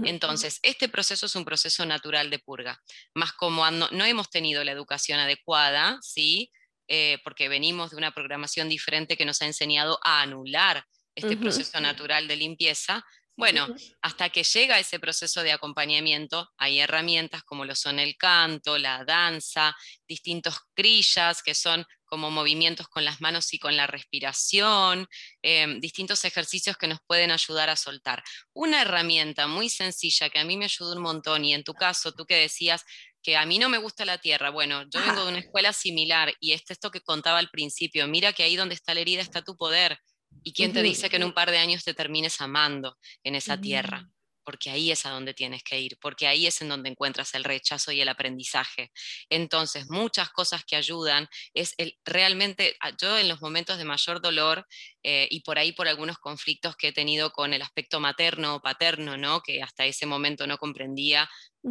Entonces, este proceso es un proceso natural de purga, más como no, no hemos tenido la educación adecuada, ¿sí? Eh, porque venimos de una programación diferente que nos ha enseñado a anular este Ujú. proceso natural de limpieza. Bueno, hasta que llega ese proceso de acompañamiento, hay herramientas como lo son el canto, la danza, distintos crillas, que son como movimientos con las manos y con la respiración, em, distintos ejercicios que nos pueden ayudar a soltar. Una herramienta muy sencilla que a mí me ayudó un montón, y en tu caso, tú que decías que a mí no me gusta la tierra, bueno, yo vengo de una [LAUGHS] escuela similar y este esto que contaba al principio, mira que ahí donde está la herida está tu poder. ¿Y quién te dice que en un par de años te termines amando en esa Mm. tierra? Porque ahí es a donde tienes que ir, porque ahí es en donde encuentras el rechazo y el aprendizaje. Entonces, muchas cosas que ayudan es el realmente, a- yo en los momentos de mayor dolor eh, y por ahí por algunos conflictos que he tenido con el aspecto materno o paterno, ¿no? que hasta ese momento no comprendía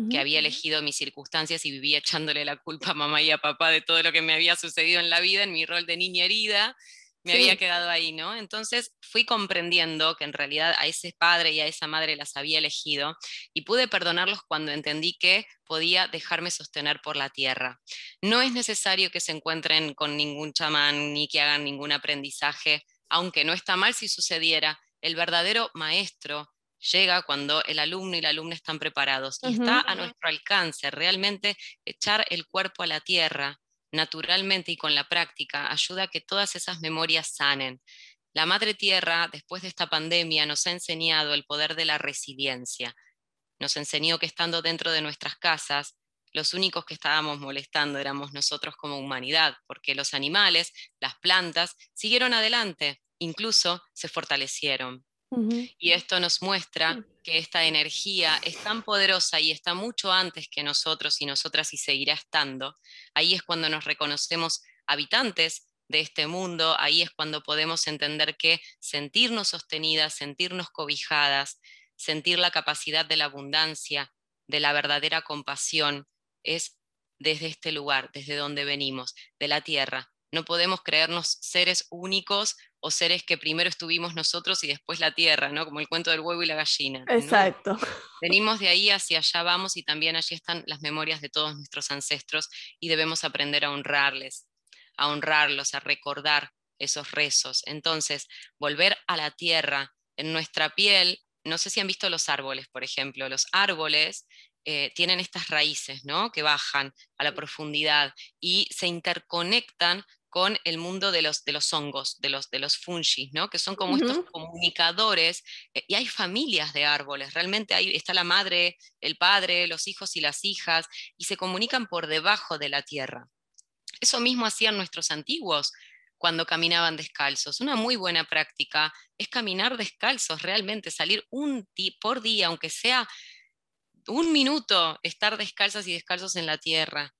que había elegido mis circunstancias y vivía echándole la culpa a mamá y a papá de todo lo que me había sucedido en la vida, en mi rol de niña herida, me Sí. había quedado ahí, ¿no? Entonces fui comprendiendo que en realidad a ese padre y a esa madre las había elegido y pude perdonarlos cuando entendí que podía dejarme sostener por la tierra. No es necesario que se encuentren con ningún chamán ni que hagan ningún aprendizaje, aunque no está mal si sucediera. El verdadero maestro llega cuando el alumno y la alumna están preparados y está a nuestro alcance realmente echar el cuerpo a la tierra naturalmente y con la práctica ayuda a que todas esas memorias sanen. La Madre Tierra, después de esta pandemia, nos ha enseñado el poder de la resiliencia. Nos enseñó que estando dentro de nuestras casas, los únicos que estábamos molestando éramos nosotros como humanidad, porque los animales, las plantas, siguieron adelante, incluso se fortalecieron. Y esto nos muestra. Que esta energía es tan poderosa y está mucho antes que nosotros y nosotras y seguirá estando. Ahí es cuando nos reconocemos habitantes de este mundo, ahí es cuando podemos entender que sentirnos sostenidas, sentirnos cobijadas, sentir la capacidad de la abundancia, de la verdadera compasión, es desde este lugar, desde donde venimos, de la tierra. No podemos creernos seres únicos o seres que primero estuvimos nosotros y después la tierra, ¿no? Como el cuento del huevo y la gallina. Exacto. [LAUGHS] Venimos de ahí hacia allá vamos y también allí están las memorias de todos nuestros ancestros y debemos aprender a honrarles, a honrarlos, a recordar esos rezos. Entonces, volver a la tierra en nuestra piel, no sé si han visto los árboles, por ejemplo, los árboles eh, tienen estas raíces, ¿no? Que bajan a la profundidad y se interconectan con el mundo de los, de los hongos, de los, de los fungis, ¿no? que son como estos comunicadores, eh, y hay familias de árboles, realmente ahí está la madre, el padre, los hijos y las hijas, y se comunican por debajo de la tierra. Eso mismo hacían nuestros antiguos cuando caminaban descalzos. Una muy buena práctica es caminar descalzos, realmente salir un por día, aunque sea un minuto, estar descalzas y descalzos en la tierra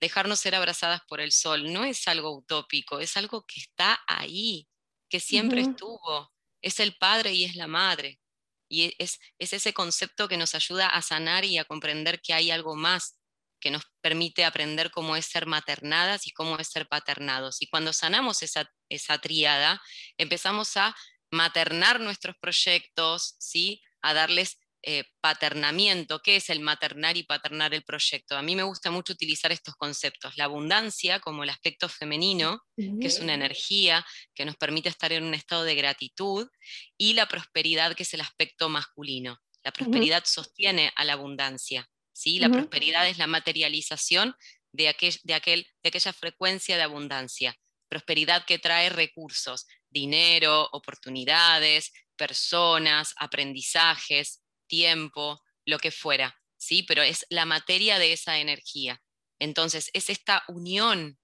dejarnos ser abrazadas por el sol. No es algo utópico, es algo que está ahí, que siempre estuvo. Es el padre y es la madre. Y es, es ese concepto que nos ayuda a sanar y a comprender que hay algo más que nos permite aprender cómo es ser maternadas y cómo es ser paternados. Y cuando sanamos esa, esa tríada, empezamos a maternar nuestros proyectos, ¿sí? a darles eh, paternamiento, qué es el maternar y paternar el proyecto. A mí me gusta mucho utilizar estos conceptos, la abundancia como el aspecto femenino, que es una energía que nos permite estar en un estado de gratitud, y la prosperidad, que es el aspecto masculino. La prosperidad sostiene a la abundancia. ¿sí? La prosperidad es la materialización de, aquel, de, aquel, de aquella frecuencia de abundancia. Prosperidad que trae recursos, dinero, oportunidades, personas, aprendizajes, tiempo, lo que fuera, ¿sí? Pero es la materia de esa energía. Entonces, es esta unión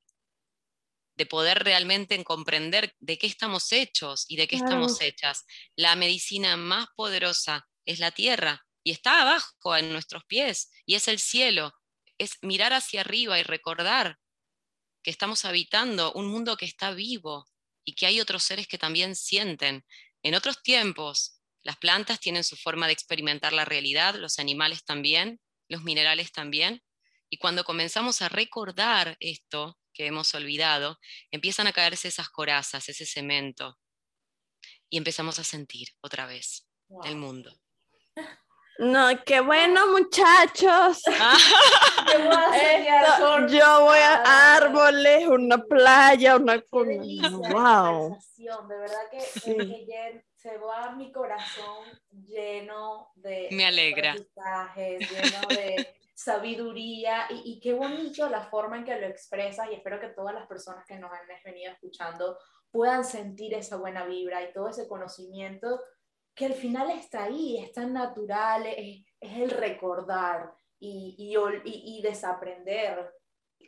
de poder realmente comprender de qué estamos hechos y de qué estamos hechas. La medicina más poderosa es la tierra y está abajo en nuestros pies y es el cielo. Es mirar hacia arriba y recordar que estamos habitando un mundo que está vivo y que hay otros seres que también sienten. En otros tiempos, las plantas tienen su forma de experimentar la realidad, los animales también, los minerales también. Y cuando comenzamos a recordar esto que hemos olvidado, empiezan a caerse esas corazas, ese cemento, y empezamos a sentir otra vez el mundo. [LAUGHS] No, qué bueno, muchachos. [LAUGHS] yo voy a árboles, una playa, una. Wow. De verdad que, se va mi corazón lleno de Me alegra. lleno de [LAUGHS] sabiduría y, y, qué bonito la forma en que lo expresas y espero que todas las personas que nos han venido escuchando puedan sentir esa buena vibra y todo ese conocimiento que al final está ahí, es tan natural, es, es el recordar y, y, y, y desaprender,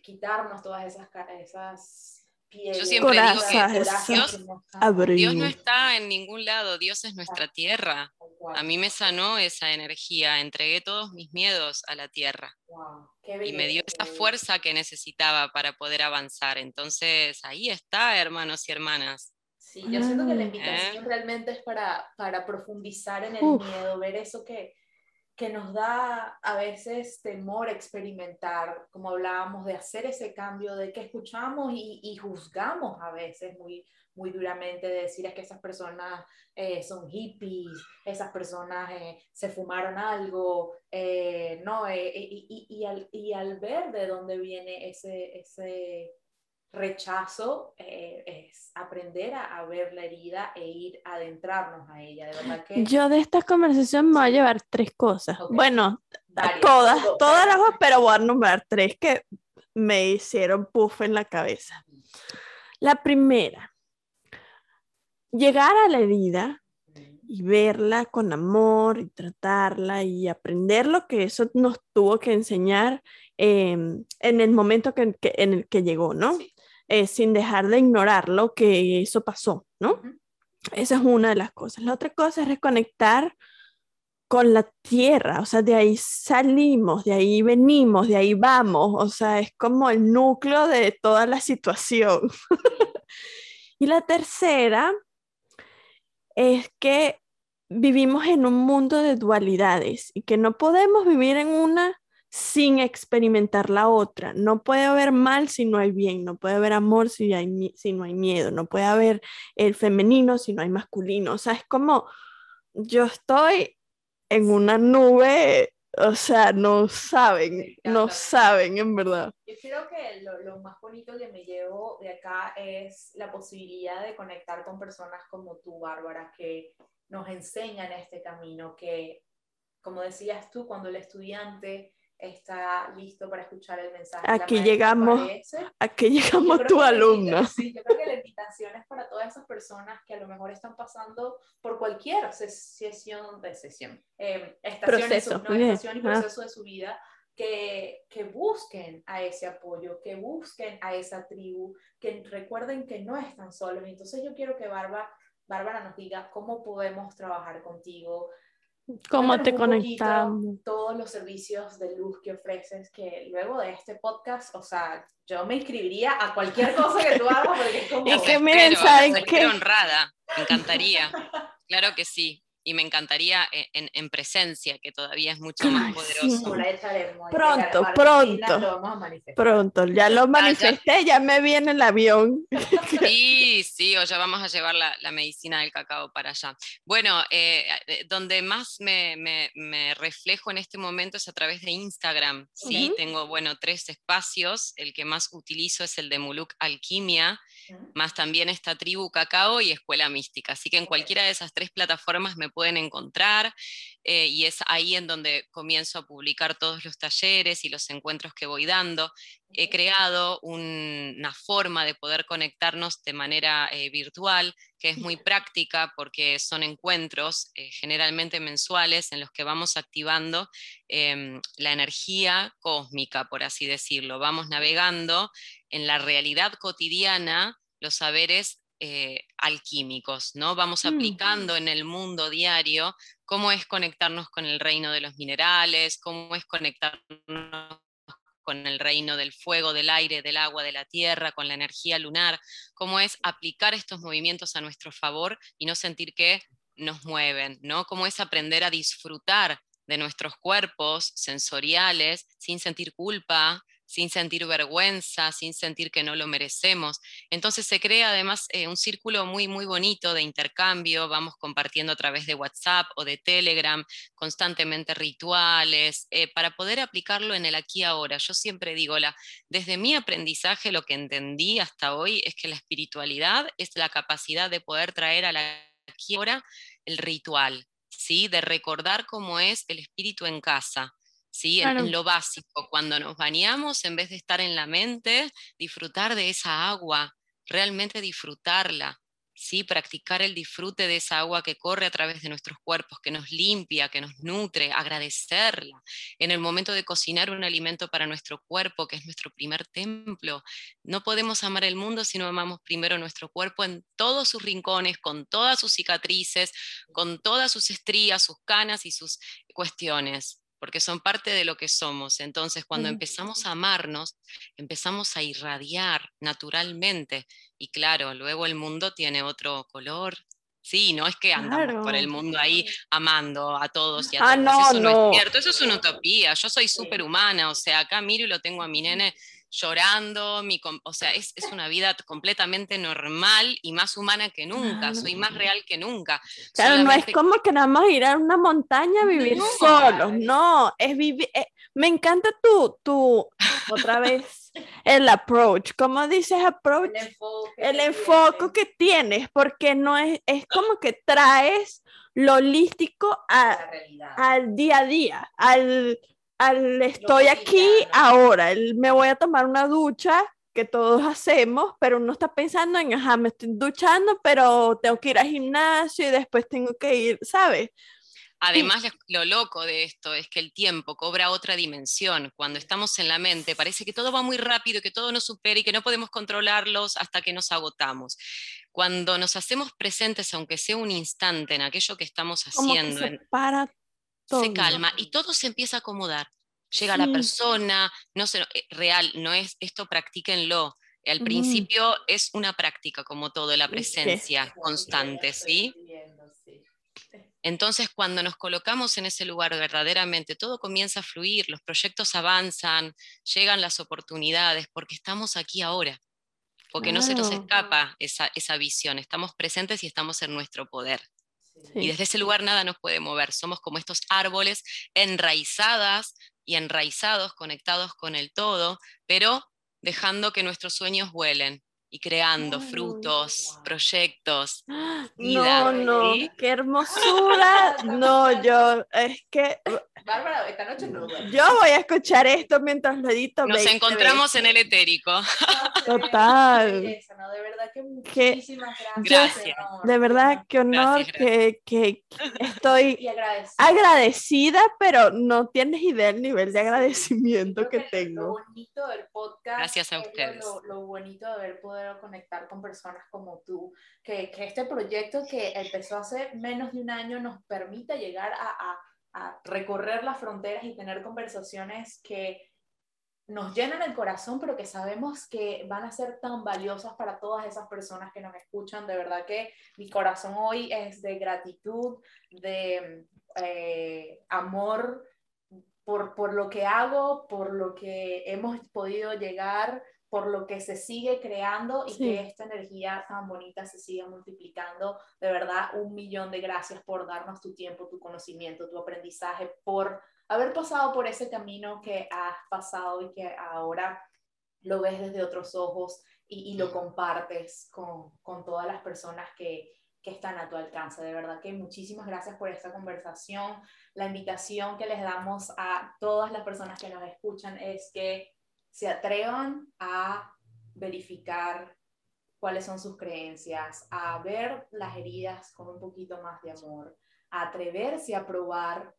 quitarnos todas esas, esas yo siempre digo que Dios, no está en ningún lado, Dios es nuestra tierra. A mí me sanó esa energía, entregué todos mis miedos a la tierra. y me dio esa fuerza que necesitaba para poder avanzar. Entonces, ahí está, hermanos y hermanas. Sí, yo siento que la invitación ¿Eh? realmente es para, para profundizar en el miedo, ver eso que, que nos da a veces temor experimentar, como hablábamos, de hacer ese cambio, de que escuchamos y, juzgamos a veces muy, muy duramente, de decir es que esas personas eh, son hippies, esas personas eh, se fumaron algo, eh, no, y, y, al, y, al, ver de dónde viene ese, ese rechazo eh, es aprender a, ver la herida e ir a adentrarnos a ella. De verdad que... Yo de esta conversación me voy a llevar tres cosas. Bueno, todas, todas las pero voy a nombrar tres que me hicieron puff en la cabeza. La primera, llegar a la herida y verla con amor y tratarla y aprender lo que eso nos tuvo que enseñar em, en el momento que, en el que llegó, ¿no? Eh, sin dejar de ignorar lo que eso pasó, ¿no? Esa es una de las cosas. La otra cosa es reconectar con la tierra, o sea, de ahí salimos, de ahí venimos, de ahí vamos, o sea, es como el núcleo de toda la situación. [LAUGHS] Y la tercera es que vivimos en un mundo de dualidades y que no podemos vivir en una sin experimentar la otra. No puede haber mal si no hay bien, no puede haber amor si, hay, si no hay miedo, no puede haber el femenino si no hay masculino. O sea, es como yo estoy en una nube o sea, no saben, no saben en verdad. Yo creo que lo, lo, más bonito que me llevo de acá es la posibilidad de conectar con personas como tú, Bárbara, que nos enseñan este camino, que, como decías tú, cuando el estudiante está listo para escuchar el mensaje. Aquí llegamos, aquí llegamos tu alumna. Sí, yo creo que la invitación es para todas esas personas que a lo mejor están pasando por cualquier sesión de sesión, eh, proceso, no, estación y proceso de su vida, que, que, busquen a ese apoyo, que busquen a esa tribu, que recuerden que no están solos. Entonces yo quiero que Bárbara nos diga cómo podemos trabajar contigo, ¿Cómo te conectamos? Todos los servicios de luz que ofreces, que luego de este podcast, o sea, yo me inscribiría a cualquier cosa que tú hagas porque es como... [LAUGHS] Es que miren, ¿saben qué? honrada, me encantaría. Claro que sí y me encantaría e, en, presencia, que todavía es mucho más poderoso. Pronto, pronto. Pronto, ya lo manifesté, ya me viene el avión. [LAUGHS] Sí, sí, o ya vamos a llevar la, medicina del cacao para allá. Bueno, eh, eh, donde más me, reflejo en este momento es a través de Instagram. Sí, tengo, bueno, tres espacios. El que más utilizo es el de Muluk Alquimia, más también esta tribu cacao y escuela mística. Así que en cualquiera de esas tres plataformas me pueden encontrar eh, y es ahí en donde comienzo a publicar todos los talleres y los encuentros que voy dando. He creado una forma de poder conectarnos de manera eh, virtual que es muy práctica porque son encuentros eh, generalmente mensuales en los que vamos activando em, la energía cósmica, por así decirlo. Vamos navegando en la realidad cotidiana los saberes eh, alquímicos, ¿no? Vamos mm. aplicando en el mundo diario cómo es conectarnos con el reino de los minerales, cómo es conectarnos con el reino del fuego, del aire, del agua, de la tierra, con la energía lunar, cómo es aplicar estos movimientos a nuestro favor y no sentir que nos mueven, ¿no? Cómo es aprender a disfrutar de nuestros cuerpos sensoriales sin sentir culpa, sin sentir vergüenza, sin sentir que no lo merecemos. Entonces se crea además eh, un círculo muy, muy bonito de intercambio, vamos compartiendo a través de WhatsApp o de Telegram constantemente rituales, eh, para poder aplicarlo en el aquí y ahora. Yo siempre digo, la, desde mi aprendizaje lo que entendí hasta hoy es que la espiritualidad es la capacidad de poder traer a la aquí y ahora el ritual, ¿sí? de recordar cómo es el espíritu en casa ¿sí? En, lo básico, cuando nos bañamos, en vez de estar en la mente, disfrutar de esa agua, realmente disfrutarla, ¿sí? Practicar el disfrute de esa agua que corre a través de nuestros cuerpos, que nos limpia, que nos nutre, agradecerla. En el momento de cocinar un alimento para nuestro cuerpo, que es nuestro primer templo, no podemos amar el mundo si no amamos primero nuestro cuerpo en todos sus rincones, con todas sus cicatrices, con todas sus estrías, sus canas y sus cuestiones porque son parte de lo que somos. Entonces, cuando empezamos a amarnos, empezamos a irradiar naturalmente. Y claro, luego el mundo tiene otro color. Sí, no es que andamos por el mundo ahí amando a todos y a ah, todos. eso no, es cierto, eso es una utopía. Yo soy súper humana, o sea, acá miro y lo tengo a mi nene llorando, mi, o sea, es, es, una vida completamente normal y más humana que nunca, soy más real que nunca. Claro, no es como que nada más ir a una montaña a vivir solos, no, es vivir, eh, me encanta tú, tú, otra vez, el approach, ¿cómo dices approach? El enfoque, que, tienes, porque no es, es como que traes lo holístico a, al día a día, al al estoy aquí ahora, me voy a tomar una ducha que todos hacemos, pero uno está pensando en, ajá, me estoy duchando, pero tengo que ir al gimnasio y después tengo que ir, ¿sabes? Además, lo loco de esto es que el tiempo cobra otra dimensión. Cuando estamos en la mente, parece que todo va muy rápido, que todo nos supera y que no podemos controlarlos hasta que nos agotamos. Cuando nos hacemos presentes, aunque sea un instante, en aquello que estamos haciendo, se para se calma y todo se empieza a acomodar. Llega la persona, no sé, eh, real, no es esto, practíquenlo. Al Mm. principio es una práctica, como todo, la presencia constante, ¿sí? Entonces, cuando nos colocamos en ese lugar verdaderamente, todo comienza a fluir, los proyectos avanzan, llegan las oportunidades, porque estamos aquí ahora, porque no se nos escapa esa, esa visión, estamos presentes y estamos en nuestro poder. Y desde ese lugar nada nos puede mover, somos como estos árboles enraizadas y enraizados, conectados con el todo, pero dejando que nuestros sueños vuelen y creando frutos, proyectos, No, vida, no, ¿sí? qué hermosura. No, yo, es que Bárbara, esta noche no duerme. yo voy a escuchar esto mientras lo edito. Nos 20 encontramos en el etérico. Total. Qué belleza, ¿no? De verdad que muchísimas gracias. Gracias. De verdad, qué honor Gracias, que, que estoy Y agradecida. agradecida, pero no tienes idea del nivel de agradecimiento que Lo tengo. bonito del podcast. Gracias a es lo- ustedes. Lo, lo bonito de haber podido conectar con personas como tú, que, que este proyecto que empezó hace menos de un año nos permita llegar a, a- recorrer las fronteras y tener conversaciones que nos llenan el corazón, pero que sabemos que van a ser tan valiosas para todas esas personas que nos escuchan. De verdad que mi corazón hoy es de gratitud, de eh, amor por, por lo que hago, por lo que hemos podido llegar, por lo que se sigue creando y Sí. que esta energía tan bonita se siga multiplicando. De verdad, un millón de gracias por darnos tu tiempo, tu conocimiento, tu aprendizaje, por haber pasado por ese camino que has pasado y que ahora lo ves desde otros ojos y, y lo compartes con, con todas las personas que, que están a tu alcance. De verdad que muchísimas gracias por esta conversación. La invitación que les damos a todas las personas que nos escuchan es que se atrevan a verificar cuáles son sus creencias, a ver las heridas con un poquito más de amor, a atreverse a probar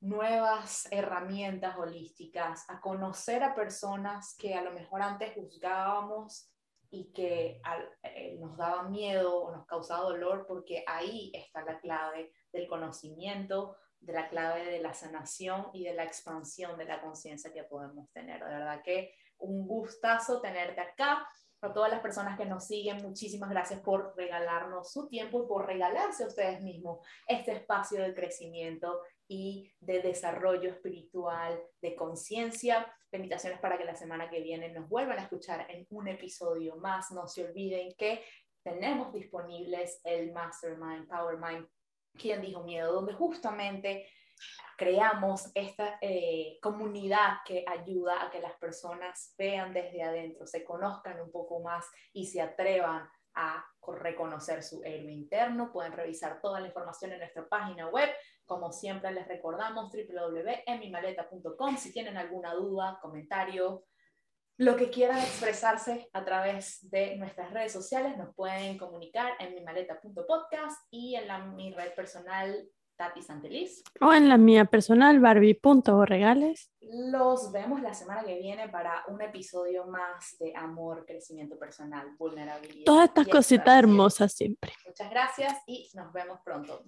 nuevas herramientas holísticas, a conocer a personas que a lo mejor antes juzgábamos y que eh, nos daban miedo o nos causaba dolor, porque ahí está la clave del conocimiento, de la clave de la sanación y de la expansión de la conciencia que podemos tener. De verdad que un gustazo tenerte acá. A todas las personas que nos siguen, muchísimas gracias por regalarnos su tiempo y por regalarse a ustedes mismos este espacio de crecimiento y de desarrollo espiritual, de conciencia. La invitación para que la semana que viene nos vuelvan a escuchar en un episodio más. No se olviden que tenemos disponibles el Mastermind, Power Mind, ¿Quién dijo miedo? Donde justamente creamos esta eh, comunidad que ayuda a que las personas vean desde adentro, se conozcan un poco más y se atrevan a reconocer su héroe interno. Pueden revisar toda la información en nuestra página web. Como siempre les recordamos www.emimaleta.com. Si tienen alguna duda, comentario, lo que quieran expresarse a través de nuestras redes sociales, nos pueden comunicar en mimaleta.podcast y en la, mi red personal Tati Santeliz. O en la mía personal, barbie.borregales. Los vemos la semana que viene para un episodio más de amor, crecimiento personal, vulnerabilidad. Todas estas cositas hermosas siempre. Muchas gracias y nos vemos pronto.